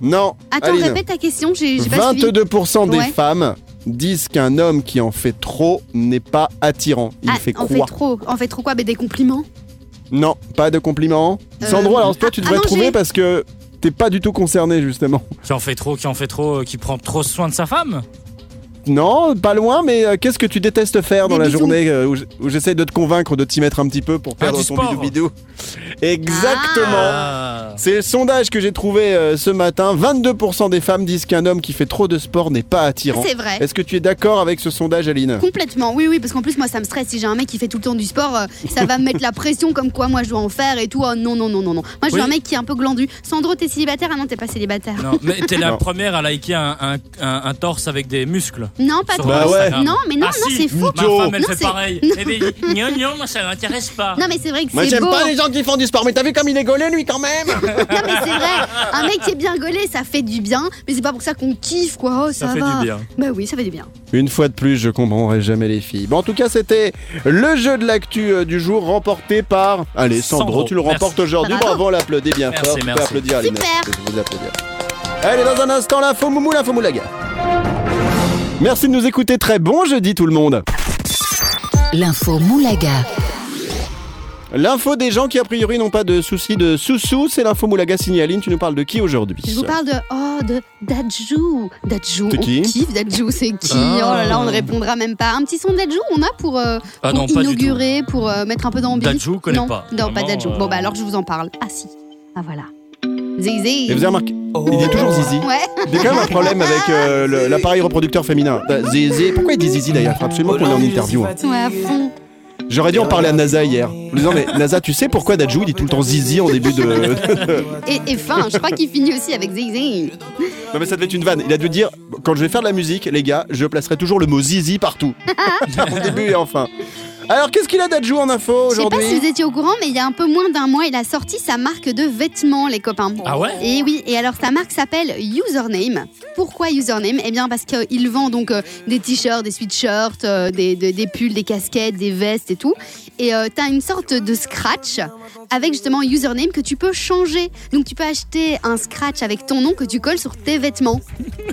Non. Attends, Aline. répète ta question, j'ai j'ai pas suivi. 22% des Ouais. femmes disent qu'un homme qui en fait trop n'est pas attirant. Il Ah, fait on quoi fait trop. On fait trop quoi Mais des compliments? Non, pas de compliments. Euh, Sandro, alors toi, tu à- devrais à trouver parce que t'es pas du tout concerné, justement. Qui en fait trop, qui en fait trop, euh, qui prend trop soin de sa femme? Non, pas loin, mais euh, qu'est-ce que tu détestes faire dans la bisous. journée euh, où j- où j'essaie de te convaincre de t'y mettre un petit peu pour perdre du ton sport. bidou bidou Exactement. Ah. C'est le sondage que j'ai trouvé euh, ce matin. 22% des femmes disent qu'un homme qui fait trop de sport n'est pas attirant. C'est vrai. Est-ce que tu es d'accord avec ce sondage, Aline? Complètement, oui, oui, parce qu'en plus, moi, ça me stresse. Si j'ai un mec qui fait tout le temps du sport, euh, ça va me mettre la pression comme quoi moi je dois en faire et tout. Oh, non, non, non, non, non. Moi, je veux Oui. un mec qui est un peu glandu. Sandro, t'es célibataire? Ah non, t'es pas célibataire. Non, mais t'es la Non. première à liker un, un- un- un torse avec des muscles. Non, pas toi. Bah ouais. Non, mais non, Ah non, si, c'est faux. Ma femme, elle Non, fait c'est- pareil. Eh ben, non, non, moi, ça m'intéresse pas. Non, mais c'est vrai que Moi, c'est j'aime beau. pas les gens qui font du sport, mais t'as vu comme il est gaulé, lui, quand même? Non, mais c'est vrai. Un mec qui est bien gaulé, ça fait du bien. Mais c'est pas pour ça qu'on kiffe, quoi. Oh, ça, Ça fait va. du bien. Bah oui, ça fait du bien. Une fois de plus, je comprendrai jamais les filles. Bon, en tout cas, c'était le jeu de l'actu euh, du jour remporté par. Allez, Sandro, Sandro, tu le merci. remportes aujourd'hui. Bravo. Bravo, on l'applaudit bien Merci, fort. Peux merci. applaudir. Super. Je vais vous applaudir. Allez, dans un instant, l'info moumou, l'info moulaga. Merci de nous écouter. Très bon jeudi, tout le monde. L'info Moulaga. L'info des gens qui a priori n'ont pas de soucis de sous-sous, c'est l'info Moulaga signaline. Tu nous parles de qui aujourd'hui Je vous parle de oh de Dajou. Dajou. C'est qui kiffe Dajou, c'est qui Ah. Oh là là, on ne répondra même pas. Un petit son de Dajou, on a pour, euh, Ah pour non, inaugurer, pour euh, mettre un peu d'ambiance. Dajou, connais non, pas. Non, pas Dajou. euh, Bon bah alors je vous en parle. Ah si. Ah voilà. Zizi. Et vous avez remarqué Il dit toujours Zizi. Ouais. Il y a quand même un problème avec euh, le- l'appareil reproducteur féminin. Euh, Zizi. Pourquoi il dit Zizi d'ailleurs? Faut absolument qu'on l'ait en interview. hein. Ouais, à fond. J'aurais dû en parler à NASA hier. En lui disant, mais NASA, tu sais pourquoi Dajou dit tout le temps Zizi en début de. Et, et fin, je crois qu'il finit aussi avec Zizi. non, mais ça devait être une vanne. Il a dû dire, quand je vais faire de la musique, les gars, je placerai toujours le mot Zizi partout. au début et enfin. Alors, qu'est-ce qu'il a Dajou en info Je sais pas aujourd'hui si vous étiez au courant, mais il y a un peu moins d'un mois, il a sorti sa marque de vêtements, les copains. Ah ouais Et oui, et alors sa marque s'appelle Username. Pourquoi Username? Eh bien parce qu'il vend donc euh, des t-shirts, des sweatshirts, euh, des, des- des pulls, des casquettes, des vestes et tout. Et tu t'as une sorte de scratch avec justement Username que tu peux changer. Donc tu peux acheter un scratch avec ton nom que tu colles sur tes vêtements.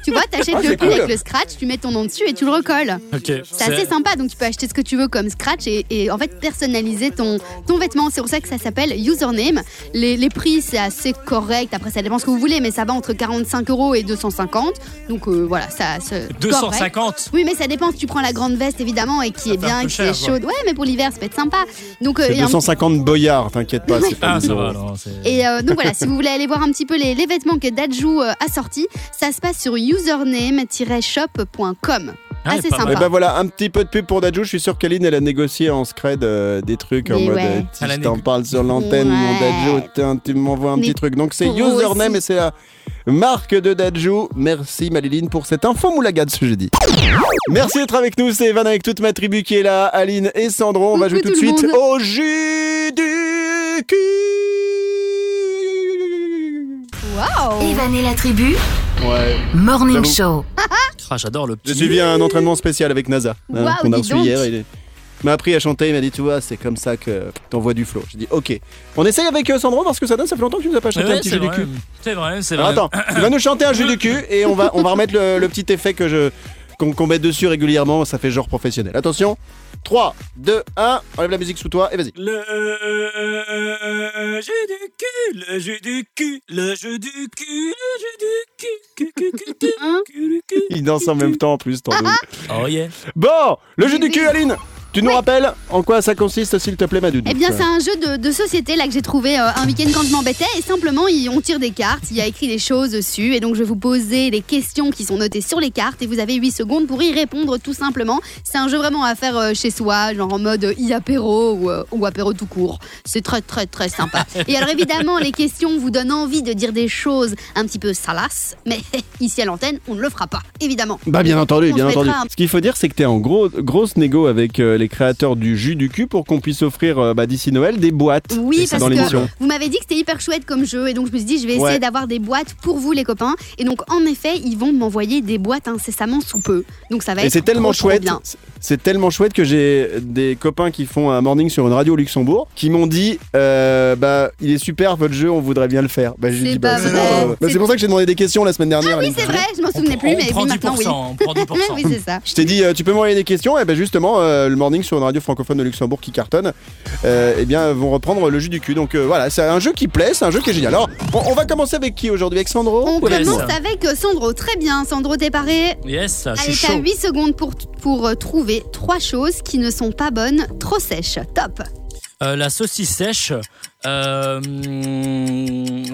tu vois, t'achètes Ah, le c'est pull cool. avec le scratch, tu mets ton nom dessus et tu le recolles. Ok. C'est assez sympa, donc tu peux acheter ce que tu veux comme scratch et, et en fait personnaliser ton, ton vêtement. C'est pour ça que ça s'appelle Username. Les, les prix, c'est assez correct. Après, ça dépend ce que vous voulez, mais ça va entre 45 euros et 250. Donc euh, voilà, ça. c'est correct. 250 Oui, mais ça dépend si tu prends la grande veste évidemment et qui est un bien, qui cher, est chaude. Ouais, mais pour l'hiver, ça peut être sympa. Donc, euh, C'est il y a un- 250 boyards, t'inquiète pas, c'est pas Ah, ça va et euh, donc voilà, si vous voulez aller voir un petit peu les, les vêtements que Dajou euh, a sortis, ça se passe sur username-shop.com. Ah, assez mal. Et sympa. ben voilà, un petit peu de pub pour Dajou. Je suis sûr qu'Aline, elle a négocié en scred euh, des trucs en mode ouais. euh, si je t'en parle sur l'antenne, mon Ouais. Dajou, tiens, tu m'envoies un Mais petit truc. Donc c'est username aussi. et c'est la marque de Dajou. Merci Maliline pour cette info moulaga de ce jeudi. Merci d'être avec nous, c'est Evan avec toute ma tribu qui est là, Aline et Sandro. On va jouer tout de suite monde. au jus du cul. Waouh Evan et la tribu, Ouais. Morning. Show. Ah, J'adore le J'ai petit. suivi un entraînement spécial avec NASA hein, Waouh, qu'on a reçu donc. hier. Il est- m'a appris à chanter, il m'a dit tu vois c'est comme ça que t'envoies du flow. J'ai dit ok. On essaye avec euh, Sandro parce que ça donne, ça fait longtemps que tu nous as pas chanté Ouais, un petit c'est jeu du vrai. cul. C'est vrai, c'est Alors vrai. attends, il va nous chanter un jeu du cul et on va, on va remettre le, le petit effet que je qu'on qu'on met dessus régulièrement, ça fait genre professionnel. Attention, 3, 2, 1, enlève la musique sous toi et vas-y. Le jeu du cul, le jeu du cul, le jeu du cul, le jeu du cul, cul, cul, cul, cul, Hein cul, cul. Il danse en même temps en plus, t'en doutes. Oh yeah. Bon, le jeu du cul Aline tu nous rappelles en quoi ça consiste s'il te plaît ma dude Eh bien, c'est un jeu de, de société là que j'ai trouvé euh, un week-end quand je m'embêtais. Et simplement, il- on tire des cartes, il y a écrit des choses dessus. Et donc, je vais vous poser des questions qui sont notées sur les cartes. Et vous avez 8 secondes pour y répondre tout simplement. C'est un jeu vraiment à faire euh, chez soi, genre en mode i-apéro ou, euh, ou apéro tout court. C'est très, très, très sympa. Et alors, évidemment, les questions vous donnent envie de dire des choses un petit peu salaces. Mais ici à l'antenne, on ne le fera pas, évidemment. Bah bien entendu, On bien entendu. un- Ce qu'il faut dire, c'est que t'es en gros, grosse négo avec les créateurs du jus du cul pour qu'on puisse offrir euh, bah, d'ici Noël des boîtes. Oui, parce dans que l'émission. vous m'avez dit que c'était hyper chouette comme jeu et donc je me suis dit je vais essayer Ouais. d'avoir des boîtes pour vous les copains et donc en effet ils vont m'envoyer des boîtes incessamment sous peu donc ça va Et être c'est tellement trop, trop chouette. bien. C'est- tellement chouette que j'ai des copains qui font un morning sur une radio au Luxembourg qui m'ont dit euh, bah il est super votre jeu, on voudrait bien le faire. Bah, j'ai C'est dit, bah, c'est bon, bah, C'est- pour ça que j'ai demandé des questions la semaine dernière. Ah oui c'est vrai je m'en souvenais plus on mais prend oui 10%, maintenant oui. on prend 10%. oui c'est ça. Je t'ai dit, euh, tu peux m'envoyer des questions, et ben justement, euh, le morning sur une radio francophone de Luxembourg qui cartonne, euh, eh bien, vont reprendre le jus du cul. Donc euh, voilà, c'est un jeu qui plaît, c'est un jeu qui est génial. Alors, on, on va commencer avec qui aujourd'hui Avec Sandro On commence avec Sandro très bien Sandro t'es paré Yes, je Allez t'as chaud. 8 secondes pour, pour euh, trouver trois choses qui ne sont pas bonnes trop sèches top Euh, la saucisse sèche, euh,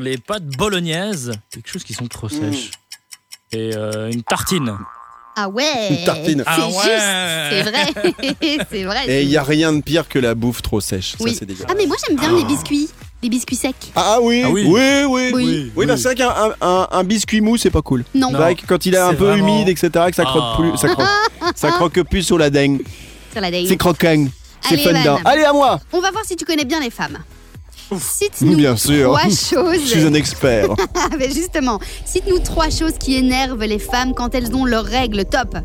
les pâtes bolognaises, quelque chose qui sont trop sèches. Et euh, une tartine. ah ouais Une tartine. c'est Ah ouais. c'est vrai c'est vrai Et il y a rien de pire que la bouffe trop sèche. Oui. Ça, c'est dégueulasse. ah mais moi j'aime bien les biscuits les biscuits secs Ah, oui, Ah oui. oui, oui, oui. Oui. Oui, bah, c'est vrai qu'un un, un- un biscuit mou, c'est pas cool. non, C'est vrai que quand il est un C'est peu vraiment- humide, etc., que ça croque Ah. plus, ça croque, ça croque plus sur la dingue. sur la date. C'est croquant. C'est Allez, fun Evan. Allez, à moi On va voir si tu connais bien les femmes. Cite-nous Bien sûr. trois Je suis un choses. expert. Ah, mais justement, cite-nous trois choses qui énervent les femmes quand elles ont leurs règles. Top.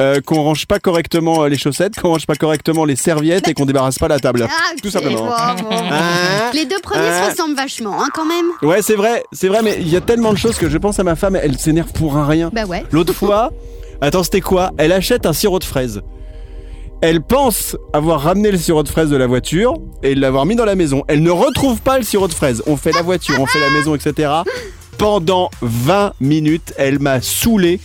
Euh, qu'on range pas correctement euh, les chaussettes, qu'on range pas correctement les serviettes et qu'on débarrasse pas la table. Ah, Tout simplement. bon, bon. Hein Les deux premiers Hein se ressemblent vachement, hein, quand même. ouais, c'est vrai, c'est vrai, mais il y a tellement de choses que je pense à ma femme, elle s'énerve pour un rien. Bah ouais. L'autre fois, attends, c'était quoi? Elle achète un sirop de fraise. Elle pense avoir ramené le sirop de fraise de la voiture et l'avoir mis dans la maison. Elle ne retrouve pas le sirop de fraise. On fait la voiture, on fait la maison, etc. Pendant 20 minutes, elle m'a saoulé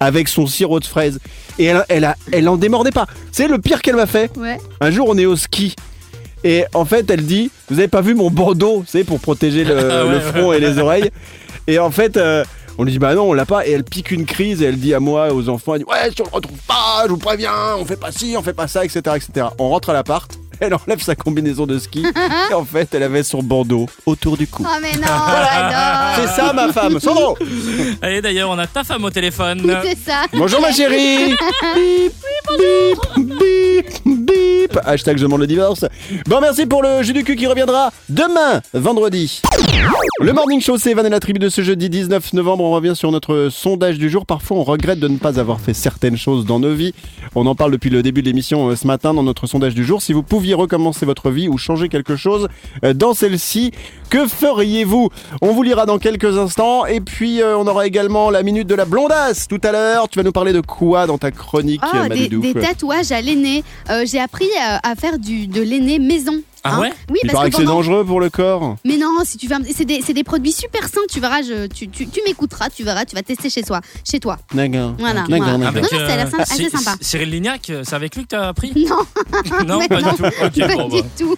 avec son sirop de fraise. Et elle, elle, a, elle en démordait pas. C'est le pire qu'elle m'a fait. Ouais. Un jour, on est au ski. Et en fait, elle dit Vous avez pas vu mon bandeau C'est pour protéger le, ouais, le ouais, front et les oreilles. Et en fait, euh, on lui dit Bah non, on l'a pas. Et elle pique une crise et elle dit à moi, aux enfants Elle dit Ouais, si on le retrouve pas, je vous préviens, on fait pas ci, on fait pas ça, etc. etc. On rentre à l'appart. Elle enlève sa combinaison de ski et en fait, elle avait son bandeau autour du cou. Oh mais non, j'adore. C'est ça, ma femme. Sandro Et d'ailleurs, on a ta femme au téléphone. C'est ça. Bonjour, ma chérie bip, bip, bip Hashtag je demande le divorce. Bon, merci pour le jus du cul qui reviendra demain, vendredi. Le Morning Show, c'est Evan et la tribu de ce jeudi 19 novembre. On revient sur notre sondage du jour. Parfois, on regrette de ne pas avoir fait certaines choses dans nos vies. On en parle depuis le début de l'émission euh, ce matin dans notre sondage du jour. Si vous pouviez recommencer votre vie ou changer quelque chose euh, dans celle-ci, que feriez-vous? On vous lira dans quelques instants. Et puis, euh, on aura également la minute de la blondasse tout à l'heure. Tu vas nous parler de quoi dans ta chronique, euh, des, des tatouages à l'aîné. J'ai appris à faire du, de l'aîné maison. Hein. Ah ouais Oui, Il parce paraît que que c'est pendant- dangereux pour le corps. Mais non, si tu veux, un- c'est des, c'est des produits super sains. Tu verras, je, tu, tu, tu m'écouteras, tu verras, tu vas tester chez toi, chez toi. D'accord. Voilà. D'accord, voilà. d'accord. Non, non, ça a l'air sympa- assez Cy- sympa. Cyril Lignac, c'est avec lui que t'as appris Non, Non, pas non. du tout. Ok, pas bon, du bah. tout.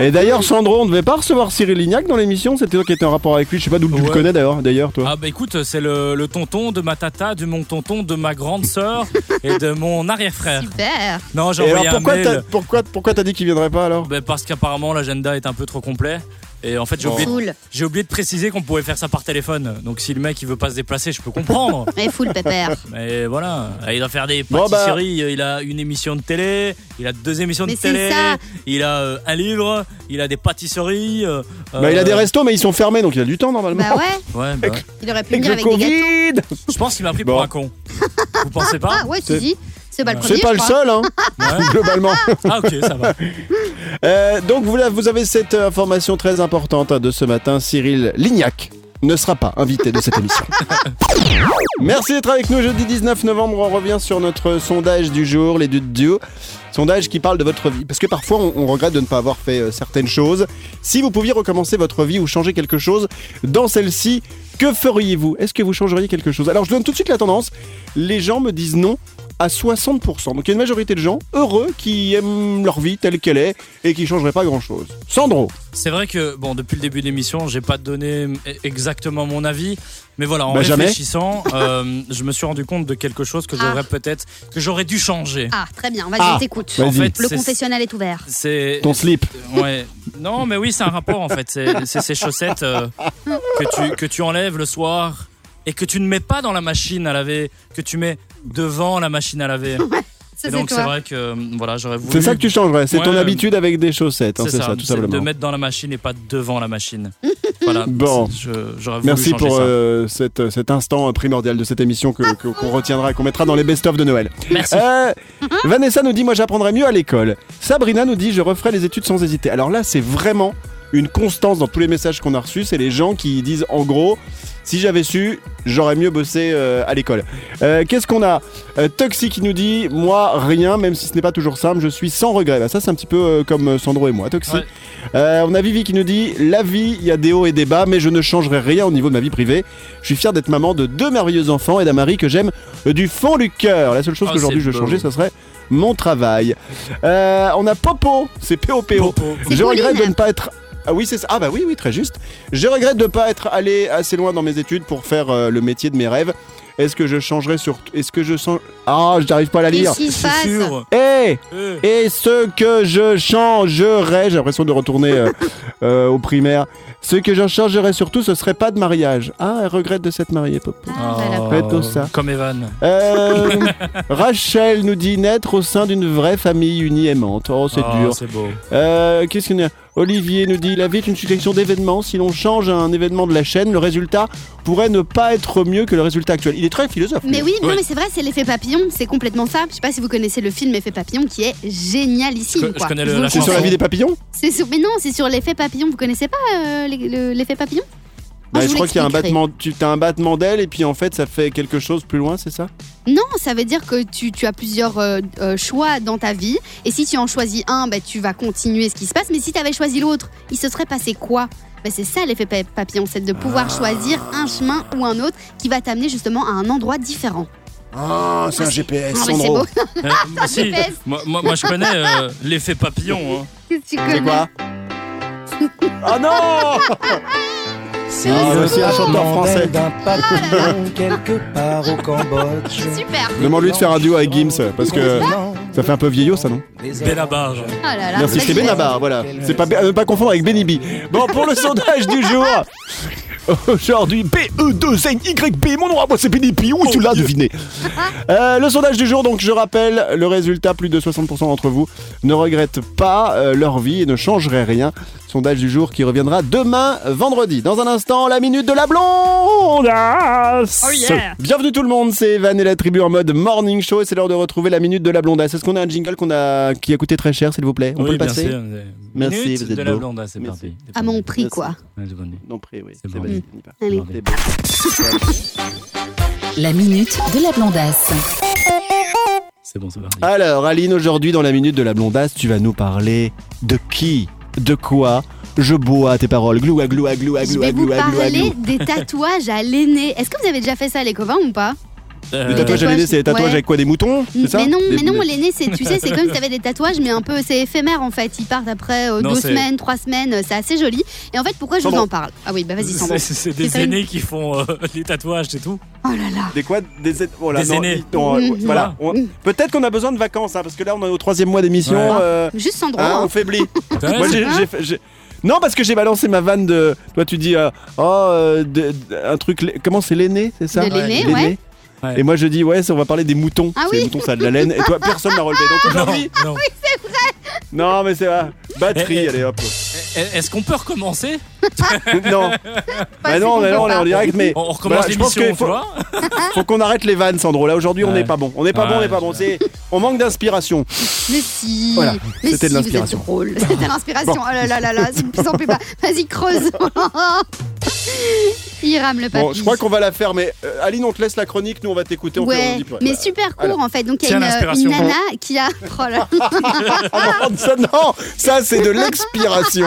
Et d'ailleurs, Sandro, on ne devait pas recevoir Cyril Lignac dans l'émission. C'était toi qui étais en rapport avec lui. Je sais pas d'où tu le Ouais. connais d'ailleurs, d'ailleurs, toi. Ah bah écoute, c'est le, le tonton de ma tata, de mon tonton, de ma grande sœur et de mon arrière-frère. Super. Non, j'ai Et alors un pourquoi mail. t'as pourquoi, pourquoi t'as dit qu'il viendrait pas alors? Ben, parce qu'apparemment l'agenda est un peu trop complet. Et en fait, j'ai Oh. oublié, Full. j'ai oublié de préciser qu'on pouvait faire ça par téléphone. Donc si le mec il veut pas se déplacer, je peux comprendre. Et full pépère. Mais voilà, il doit faire des Bon, bah. pâtisseries. Il a une émission de télé, il a deux émissions Mais de c'est télé, ça. il a euh, un livre, il a des pâtisseries. euh, Bah, il a euh, des restos, mais ils sont fermés, donc il a du temps normalement. Bah ouais, Ouais, bah ouais. il aurait pu Avec venir le avec des gâteaux. Covid Je pense qu'il m'a pris Bon. pour un con. Vous pensez pas Ah ouais, C'est- si, si. C'est pas le premier. C'est pas je le crois. seul, hein, Ouais. globalement. Ah ok, ça va. Euh, donc vous, vous avez cette euh, information très importante hein, de ce matin. Cyril Lignac ne sera pas invité de cette émission. Merci d'être avec nous jeudi 19 novembre. On revient sur notre sondage du jour, les deux duo. Sondage qui parle de votre vie. Parce que parfois on, on regrette de ne pas avoir fait euh, certaines choses. Si vous pouviez recommencer votre vie ou changer quelque chose dans celle-ci, que feriez-vous? Est-ce que vous changeriez quelque chose? Alors je donne tout de suite la tendance. Les gens me disent non à 60%. Donc il y a une majorité de gens heureux qui aiment leur vie telle qu'elle est et qui changeraient pas grand-chose. Sandro C'est vrai que bon, depuis le début de l'émission, j'ai pas donné exactement mon avis, mais voilà, en Bah, réfléchissant, euh, je me suis rendu compte de quelque chose que j'aurais Ah. peut-être que j'aurais dû changer. Ah, très bien, vas-y, Ah. on t'écoute. En fait, Le confessionnal est ouvert. c'est Ton slip. ouais. Non, mais oui, c'est un rapport en fait. C'est c'est ces chaussettes euh, que tu que tu enlèves le soir et que tu ne mets pas dans la machine à laver, que tu mets devant la machine à laver. Ça, Et c'est donc c'est vrai que euh, voilà, j'aurais voulu. C'est ça que tu changerais. C'est Ouais, ton euh, habitude avec des chaussettes. hein, c'est ça, tout c'est de simplement. mettre dans la machine et pas devant la machine. voilà. Bon. je- voulu Merci pour ça. euh, cet, cet instant primordial de cette émission que- que- qu'on retiendra et qu'on mettra dans les best-of de Noël. Merci. Euh, Vanessa nous dit Moi j'apprendrai mieux à l'école. Sabrina nous dit Je referai les études sans hésiter. Alors là, c'est vraiment une constance dans tous les messages qu'on a reçus. C'est les gens qui disent En gros, si j'avais su, j'aurais mieux bossé euh, à l'école. Euh, Qu'est-ce qu'on a? Euh, Toxi qui nous dit Moi, rien, même si ce n'est pas toujours simple, je suis sans regret. Bah, ça, c'est un petit peu euh, comme Sandro et moi. Toxi. Ouais. Euh, on a Vivi qui nous dit La vie, il y a des hauts et des bas, mais je ne changerai rien au niveau de ma vie privée. Je suis fier d'être maman de deux merveilleux enfants et d'un mari que j'aime du fond du cœur. La seule chose Oh, qu'aujourd'hui je veux changer, ça serait mon travail. Euh, on a Popo, c'est P-O-P-O. Popo. Je regrette de ne pas être. Ah oui, c'est ça. Ah bah oui, oui, très juste. Je regrette de ne pas être allé assez loin dans mes études pour faire euh, le métier de mes rêves. Est-ce que je changerais sur. Est-ce que je sens. Ah, je n'arrive pas à la lire. Qu'est-ce qui se C'est passe sûr. Eh Euh, et ce que je changerais, j'ai l'impression de retourner euh, euh, au primaire. Ce que je changerais surtout, ce serait pas de mariage. Ah, elle regrette de s'être mariée, Popo. Ah, bah, d'accord. Faites tout ça. Comme Evan. Euh, Rachel nous dit naître au sein d'une vraie famille unie aimante. Oh, c'est Oh, dur. C'est beau. Euh, Qu'est-ce qu'on a? Olivier nous dit la vie est une succession d'événements. Si l'on change un événement de la chaîne, le résultat pourrait ne pas être mieux que le résultat actuel. Il est très philosophe. Mais oui, non Ouais. mais c'est vrai, c'est l'effet papillon, c'est complètement ça. Je sais pas si vous connaissez le film Effet papillon qui est génialissime. Je co- je quoi. connais le- la C'est sur la vie des papillons? C'est sur- Mais non, c'est sur l'effet papillon. Vous connaissez pas euh, l'effet papillon? Bah, je je vous crois qu'il y a un battement, tu as un battement d'aile et puis en fait ça fait quelque chose plus loin, c'est ça? Non, ça veut dire que tu, tu as plusieurs euh, euh, choix dans ta vie. Et si tu en choisis un, bah, tu vas continuer ce qui se passe. Mais si tu avais choisi l'autre, il se serait passé quoi? Bah, C'est ça l'effet pa- papillon, c'est de pouvoir Ah. choisir un chemin ou un autre qui va t'amener justement à un endroit différent. Ah, c'est un GPS, Ah, mais c'est beau. Euh, bah, si, GPS. moi, moi, moi, je connais euh, l'effet papillon. hein. Qu'est-ce que tu C'est connais? Quoi Ah non C'est Ah, le aussi un chanteur français. d'un papillon quelque part au Cambodge. Super. Demande-lui de faire un duo avec Gims parce que ça fait un peu vieillot ça non Benabar. Oh là là. Merci, c'est. Benabar, voilà. C'est pas ne pas confondre avec Benny B. Bon, pour le sondage du jour. Aujourd'hui, B-E-2-N-Y-P, mon nom à moi c'est B, oui tu l'as deviné. Euh, le sondage du jour, donc je rappelle, le résultat, plus de 60% d'entre vous ne regrettent pas euh, leur vie et ne changeraient rien. Sondage du jour qui reviendra demain, vendredi. Dans un instant, la minute de la blondasse. Oh yeah. Bienvenue tout le monde, c'est Evan et la tribu en mode morning show et c'est l'heure de retrouver la minute de la blondasse. Est-ce qu'on a un jingle qu'on a qui a coûté très cher, s'il vous plaît? On peut oui, le bien passer? sûr. Merci, Minute vous êtes de la beau. blonde, c'est Merci. parti. À mon prix, Merci. quoi. Non, prêt, oui. C'est bon. Va. Allez. La minute de la blondasse. C'est bon, c'est parti. Alors, Aline, aujourd'hui, dans la minute de la blondasse, tu vas nous parler de qui De quoi Je bois tes paroles. Gloua, gloua, gloua, Je gloua, vais vous gloua, gloua, parler gloua. des tatouages à l'aîné. Est-ce que vous avez déjà fait ça, les copains, ou pas? Euh, Les tatouages à l'aîné, c'est les tatouages ouais. avec quoi Des moutons C'est ça mais non, Des- mais non, l'aîné, c'est, tu sais, c'est comme si t'avais des tatouages, mais un peu, c'est éphémère en fait. Ils partent après euh, Non, deux c'est- semaines, trois semaines, euh, c'est assez joli. Et en fait, pourquoi je vous en parle? Ah oui, bah vas-y, Sandro. c'est- des une- aînés qui font euh, les tatouages, c'est tout. Oh là là. Des quoi? Des, oh là, Des non, aînés. non, Mhm. voilà. On- Peut-être qu'on a besoin de vacances, hein, parce que là, on est au troisième mois d'émission. Ouais. Juste Sandro. hein, hein. on faiblit. Moi, j'ai, Non, parce que j'ai balancé ma vanne de. Toi, tu dis. euh, oh, euh, de- de- un truc. Comment c'est l'aîné, c'est ça? De l'aîné, ouais. Ouais. Et moi, je dis, ouais, ça, on va parler des moutons. Ah Parce que oui. Les moutons, ça a de la laine. Et toi, personne n'a relevé. Donc aujourd'hui. non, non. Non, mais c'est vrai. Batterie, Eh, eh. allez hop. Est-ce qu'on peut recommencer non. Bah non, mais là, on est en direct, mais. On recommence Voilà, je pense l'émission, qu'il tu faut, vois faut qu'on arrête les vannes, Sandro. Là, aujourd'hui, on Ouais. n'est pas bon. On n'est pas Ouais, bon, on n'est pas bon. C'est... On manque d'inspiration. Mais si. Voilà, Mais c'était de si, l'inspiration. Vous êtes drôle. C'était l'inspiration. Oh là là là là, c'est de plus en plus bas. Vas-y, creuse. Il rame le papy. Bon, je crois qu'on va la faire, mais euh, Aline, on te laisse la chronique. Nous, on va t'écouter. On fait- on Ouais, dit plus rien. mais super court Alors. en fait. Donc il y a Tiens, une, l'inspiration. une nana qui a. Oh là là. Oh, ça, non, ça, c'est de l'expiration.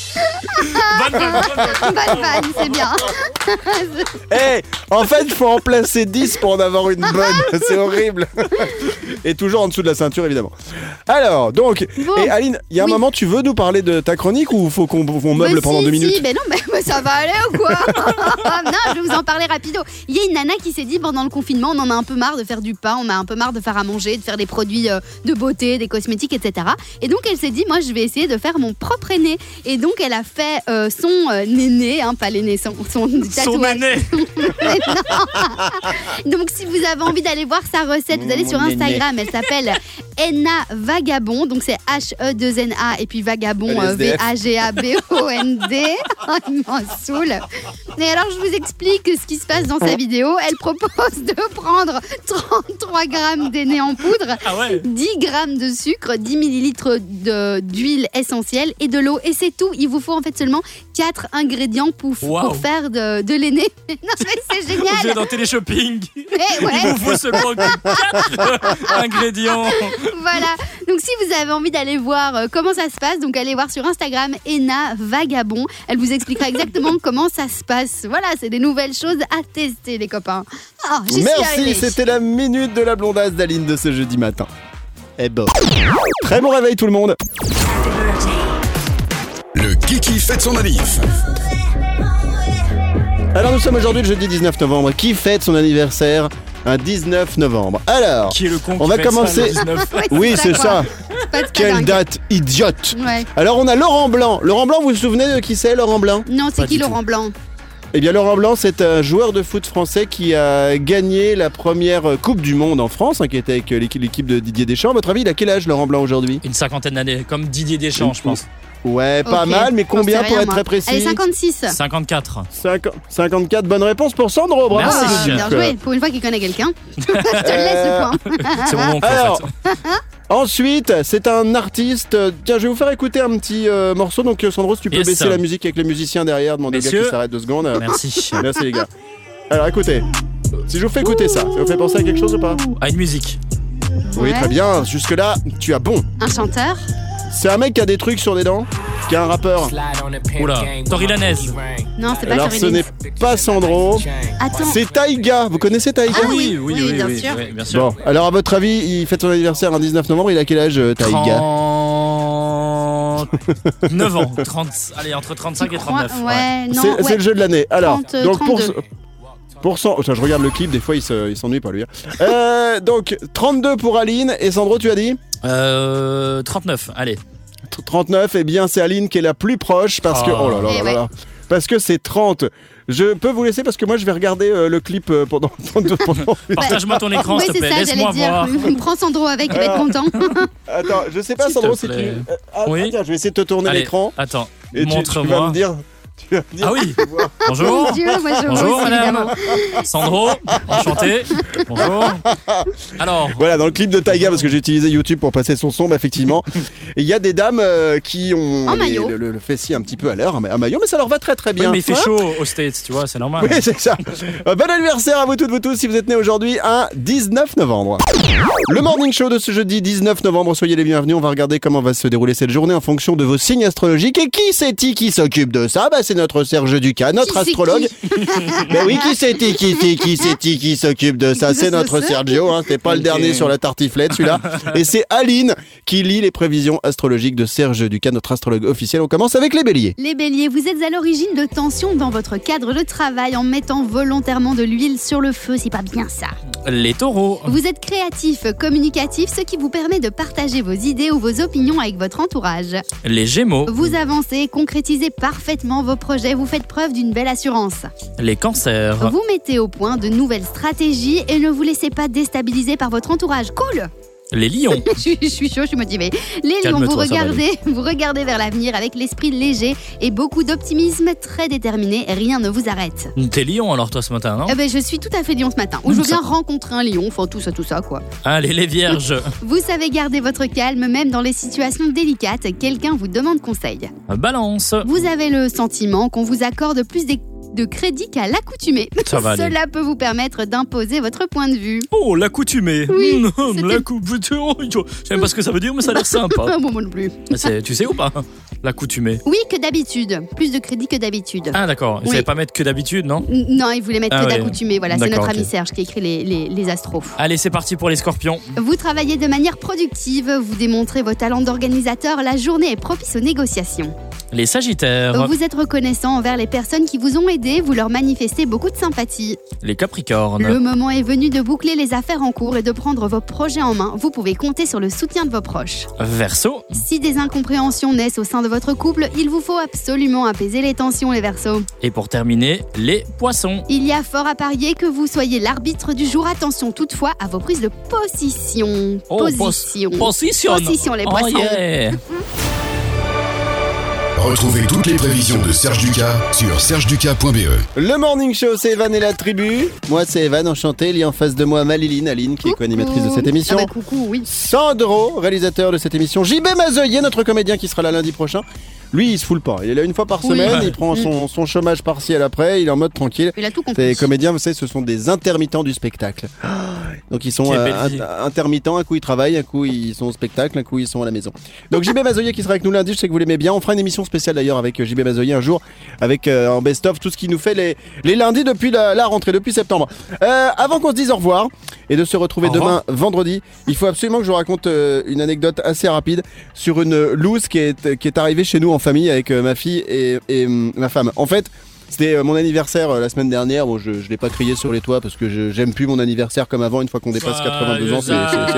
Bonne vanne, c'est bien. Eh, en fait, il faut en placer 10 pour en avoir une bonne. C'est horrible. Et toujours en dessous de la ceinture, évidemment. Alors, donc, Bon. et Aline, il y a un Oui. moment, tu veux nous parler de ta chronique ou faut qu'on on meuble Bah, pendant si, deux minutes Si, mais non, mais, mais ça va aller ou quoi? Non, je vais vous en parler rapido. Il y a une nana qui s'est dit pendant le confinement, on en a un peu marre de faire du pain, on a un peu marre de faire à manger, de faire des produits euh, de beauté, des cosmétiques, etc. Et donc elle s'est dit, moi je vais essayer de faire mon propre aîné. Et donc elle a fait euh, son euh, néné, hein, pas l'aîné, son, son Son tatouage. Donc si vous avez envie d'aller voir sa recette, vous allez Mon sur néné. Instagram, elle s'appelle Enna Vagabond, donc c'est H-E-2-N-A et puis Vagabond euh. V-A-G-A-B-O-N-D. Oh, il m'en saoule. Et alors je vous explique ce qui se passe dans sa vidéo. Elle propose de prendre 33 grammes d'aîné en poudre. Ah ouais 10 grammes de sucre, 10 millilitres de- d'huile essentielle et de l'eau. Et c'est tout. Il vous faut en fait seulement 4 ingrédients pour, faire de, de l'aîné. Non mais c'est On dirait génial. dans Téléshopping. Ouais. Il vous faut seulement 4 ingrédients. Voilà. Donc si vous avez envie d'aller voir euh, comment ça se passe, donc allez voir sur Instagram Ena Vagabond. Elle vous expliquera exactement comment ça se passe. Voilà, c'est des nouvelles choses à tester les copains. Suis Merci, c'était la minute de la blondasse d'Aline de ce jeudi matin. Eh bon. Très bon réveil tout le monde. Kiki fête son anniv. Alors nous sommes aujourd'hui le jeudi 19 novembre. Qui fête son anniversaire un 19 novembre? Alors, Qui est le con On qui va ça, commencer- le 19 Ouais, oui c'est ça. Quelle date idiote. Ouais. Alors on a Laurent Blanc. Laurent Blanc, vous vous souvenez de qui c'est Laurent Blanc? Non, c'est Pas qui du Laurent Blanc? Eh bien Laurent Blanc, c'est un joueur de foot français qui a gagné la première Coupe du Monde en France, hein, qui était avec l'équipe l'équipe de Didier Deschamps. À votre avis, il a quel âge Laurent Blanc aujourd'hui? Une cinquantaine d'années, comme Didier Deschamps, je pense. Ouais, pas mal, mais combien pour être moi. très précis Allez, 56. 54. 50 54, bonne réponse pour Sandro, bravo Merci. Ah, bien joué. Pour une fois qu'il connaît quelqu'un. Je te le laisse le point. C'est mon oncle, Alors, en fait. Ensuite, c'est un artiste. Tiens, je vais vous faire écouter un petit euh, morceau. Donc, euh, Sandro, si tu peux Yes. baisser la musique avec les musiciens derrière, demander au gars qui s'arrête deux secondes. Merci. Merci les gars. Alors écoutez, si je vous fais écouter ça, ça vous fait penser à quelque chose ou pas? À une musique. Oui, Ouais. très bien. Jusque-là, tu as bon. Un chanteur C'est un mec qui a des trucs sur les dents, qui est un rappeur. Oula, Tori Lanez. Non, c'est pas Alors ce n'est pas Sandro, Attends. c'est Taïga. Vous connaissez Taïga Ah oui, oui, bien sûr. oui, bien sûr. Bon, alors à votre avis, il fête son anniversaire un 19 novembre, il a quel âge euh, Taïga 39 ans. 30, allez, entre 35 et 39. Ouais, ouais, non, C'est ouais. c'est le jeu de l'année. Alors, 30, donc pour 32. Pour cent, Putain, je regarde le clip, des fois il se- il s'ennuie pas lui. hein. Euh, donc 32 pour Aline et Sandro, tu as dit Euh, 39, allez. 39, eh bien c'est Aline qui est la plus proche parce que Oh. oh là là Eh là ouais. là. parce que c'est 30. Je peux vous laisser parce que moi je vais regarder euh, le clip euh, pendant pendant- Partage-moi ton écran, oui, s'il te c'est plaît. ça, j'allais Laisse-moi voir. Prends Sandro avec, il va être content. Attends, je sais pas Sandro si tu euh, ah, Oui. tiens, je vais essayer de te tourner l'écran Attends, et tu, tu vas montre-moi. me dire tu vas Ah oui, bonjour. Mon Dieu, moi je Bonjour, aussi, madame. évidemment. Sandro, enchanté. Bonjour. Alors, Voilà, dans le clip de Taiga, parce que j'ai utilisé YouTube pour passer son son, bah, effectivement, il y a des dames euh, qui ont En les- maillot. le, le- le fessier un petit peu à l'heure, un maillot, mais ça leur va très très oui, bien. mais il fait Ouais. chaud aux States, tu vois, c'est normal. Oui, c'est ça. Euh, bon anniversaire à vous toutes, vous tous, si vous êtes nés aujourd'hui, un 19 novembre. Le morning show de ce jeudi 19 novembre, soyez les bienvenus. On va regarder comment va se dérouler cette journée en fonction de vos signes astrologiques. Et qui c'est-il qui s'occupe de ça? Bah, C'est notre Serge Ducas, notre Qui c'est astrologue. qui Mais oui, qui c'est-il qui, c'est- qui, c'est-il qui s'occupe de ça? C'est notre. Sergio, hein, c'est pas le dernier sur la tartiflette celui-là. Et c'est Aline qui lit les prévisions astrologiques de Serge Ducas, notre astrologue officiel. On commence avec les béliers. Les béliers, vous êtes à l'origine de tensions dans votre cadre de travail en mettant volontairement de l'huile sur le feu, c'est pas bien ça? Les taureaux. Vous êtes créatif, communicatif, ce qui vous permet de partager vos idées ou vos opinions avec votre entourage. Les gémeaux. Vous avancez, concrétisez parfaitement vos projets, vous faites preuve d'une belle assurance. Les cancers. Vous mettez au point de nouvelles stratégies et ne vous laissez pas déstabiliser par votre entourage. Cool Les lions. je, suis- je suis chaud, je suis motivée. Les lions, vous regardez, vous regardez vers l'avenir avec l'esprit léger et beaucoup d'optimisme, très déterminé. Rien ne vous arrête. T'es lion alors toi ce matin, non Eh ben, je suis tout à fait lion ce matin. Ou je bien rencontrer un lion, enfin tout ça, tout ça quoi. Allez, les vierges. Vous savez garder votre calme même dans les situations délicates. Quelqu'un vous demande conseil. Balance. Vous avez le sentiment qu'on vous accorde plus des- de crédit qu'à l'accoutumée. Ça va aller. Cela peut vous permettre d'imposer votre point de vue. Oh, l'accoutumé. Oui, Mmh, c'était- l'accoutumé. Oh, Je sais pas ce que ça veut dire, mais ça a l'air sympa. Bon, moi non plus. Tu sais ou pas L'accoutumé. Oui, que d'habitude. Plus de crédit que d'habitude. Ah d'accord, il Oui. savait pas mettre que d'habitude, non? N- Non, il voulait mettre Ah que oui. d'accoutumée. Voilà, c'est notre ami. Serge qui écrit les, les, les astros. Allez, c'est parti pour les scorpions. Vous travaillez de manière productive, vous démontrez vos talents d'organisateur, la journée est propice aux négociations. Les sagittaires. Vous êtes reconnaissant envers les personnes qui vous ont aidé, vous leur manifestez beaucoup de sympathie. Les capricornes. Le moment est venu de boucler les affaires en cours et de prendre vos projets en main. Vous pouvez compter sur le soutien de vos proches. Verseau. Si des incompréhensions naissent au sein de votre couple, il vous faut absolument apaiser les tensions, les versos. Et pour terminer, les poissons. Il y a fort à parier que vous soyez l'arbitre du jour. Attention toutefois à vos prises de position. Oh, position. Position. Position, les Oh poissons. yeah. Retrouvez toutes les prévisions de Serge Ducas sur sergeducas.be. Le morning show, c'est Evan et la tribu. Moi, c'est Evan, enchanté. Il y a en face de moi Maliline, Aline, qui est co-animatrice de cette émission. Ah bah, coucou, oui. Sandro, réalisateur de cette émission. JB Mazoyer, notre comédien qui sera là lundi prochain. Lui, il se foule pas. Il est là une fois par semaine. Il prend son, son chômage partiel après. Il est en mode tranquille. Il a tout Les compris. comédiens, vous savez, ce sont des intermittents du spectacle. Donc ils sont euh, intermittents, un coup ils travaillent, un coup ils sont au spectacle, un coup ils sont à la maison. Donc JB Mazoyer qui sera avec nous lundi, je sais que vous l'aimez bien. On fera une émission spéciale d'ailleurs avec euh, JB Mazoyer un jour, avec euh, en best-of tout ce qui nous fait les, les lundis depuis la, la rentrée, depuis septembre. Euh, avant qu'on se dise au revoir et de se retrouver demain vendredi, il faut absolument que je vous raconte une anecdote assez rapide sur une loose qui est, qui est arrivée chez nous en famille avec ma fille et, et, hum, ma femme. En fait, c'était euh, mon anniversaire euh, la semaine dernière. Bon, je, je l'ai pas crié sur les toits parce que j'aime plus mon anniversaire comme avant. Une fois qu'on dépasse 82 ans, c'est-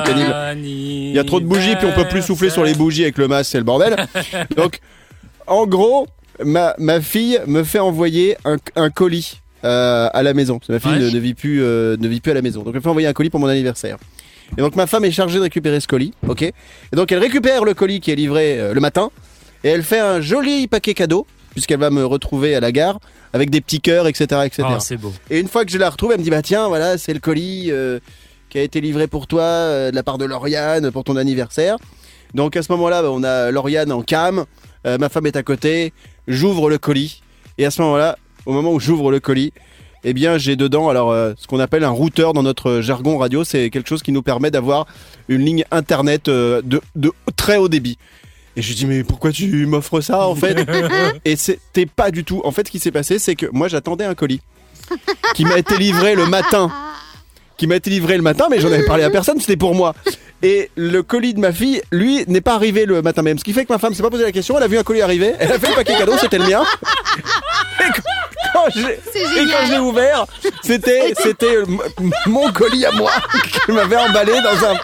pénible. Il y a trop de bougies, puis on peut plus souffler sur les bougies avec le masque, c'est le bordel. Donc, en gros, ma, ma fille me fait envoyer un, un colis euh, à la maison. Ma fille Ouais. ne, ne vit plus, euh, ne vit plus à la maison. Donc, elle me fait envoyer un colis pour mon anniversaire. Et donc, ma femme est chargée de récupérer ce colis, ok? Et donc, elle récupère le colis qui est livré euh, le matin, et elle fait un joli paquet cadeau, puisqu'elle va me retrouver à la gare, avec des petits cœurs, etc., etc. Ah, c'est beau. Et une fois que je la retrouve, elle me dit bah tiens voilà c'est le colis euh, qui a été livré pour toi euh, de la part de Lauriane pour ton anniversaire. Donc à ce moment-là, bah, on a Lauriane en cam, euh, ma femme est à côté, j'ouvre le colis et à ce moment-là, au moment où j'ouvre le colis, eh bien j'ai dedans alors ce qu'on appelle un routeur dans notre jargon radio, c'est quelque chose qui nous permet d'avoir une ligne internet de, de très haut débit. Et je lui dis mais pourquoi tu m'offres ça en fait Et c'était pas du tout. En fait, ce qui s'est passé, c'est que moi j'attendais un colis qui m'a été livré le matin. Qui m'a été livré le matin, mais j'en avais parlé à personne, c'était pour moi. Et le colis de ma fille, lui, n'est pas arrivé le matin même. Ce qui fait que ma femme s'est pas posé la question, elle a vu un colis arriver, elle a fait le paquet cadeau, c'était le mien. Et quand- quand j'ai- C'est et quand génial. je l'ai ouvert, c'était c'était mon colis à moi qui m'avait emballé dans un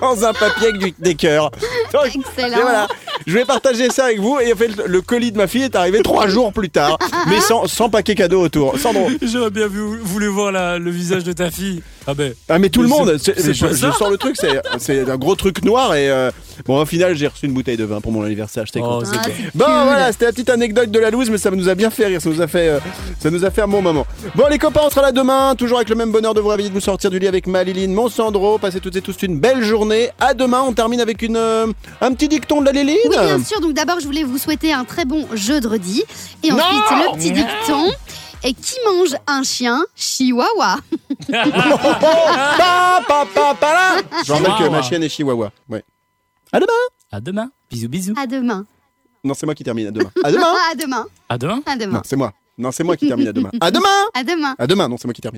dans un papier avec du- des cœurs. Donc, Excellent. et voilà, je vais partager ça avec vous. Et en fait, le, colis de ma fille est arrivé trois jours plus tard, mais sans, sans paquet cadeau autour. Sandro. J'aurais bien vu- voulu voir la- le visage de ta fille. Ah ben. Ah mais tout le monde, c'est- c'est- je, je sors le truc, c'est c'est un gros truc noir et euh, bon au final j'ai reçu une bouteille de vin pour mon anniversaire, j'étais Oh, content. c'est Ah, bien. c'est Bon cool. voilà, c'était la petite anecdote de la loose, mais ça nous a bien fait rire, ça nous a fait, euh, ça nous a fait un bon moment. Bon les copains, on sera là demain, toujours avec le même bonheur de vous réveiller, de vous sortir du lit avec Maliline, mon Sandro. Passez toutes et tous une belle journée. À demain, on termine avec une euh, un petit dicton de la Léline. Oui, bien sûr. Donc d'abord, je voulais vous souhaiter un très bon jeudi. Et Non ensuite, le petit dicton. Et qui mange un chien Chihuahua. Pa, pa, pa, pa, là. Je rappelle que ma chienne est Chihuahua. Ouais. À demain. À demain. Bisous, bisous. À demain. Non, c'est moi qui termine. À demain. À demain. À demain. À demain. À demain. Non, c'est moi. Non, c'est moi qui termine à demain. À demain. À demain. À demain. Non, c'est moi qui termine.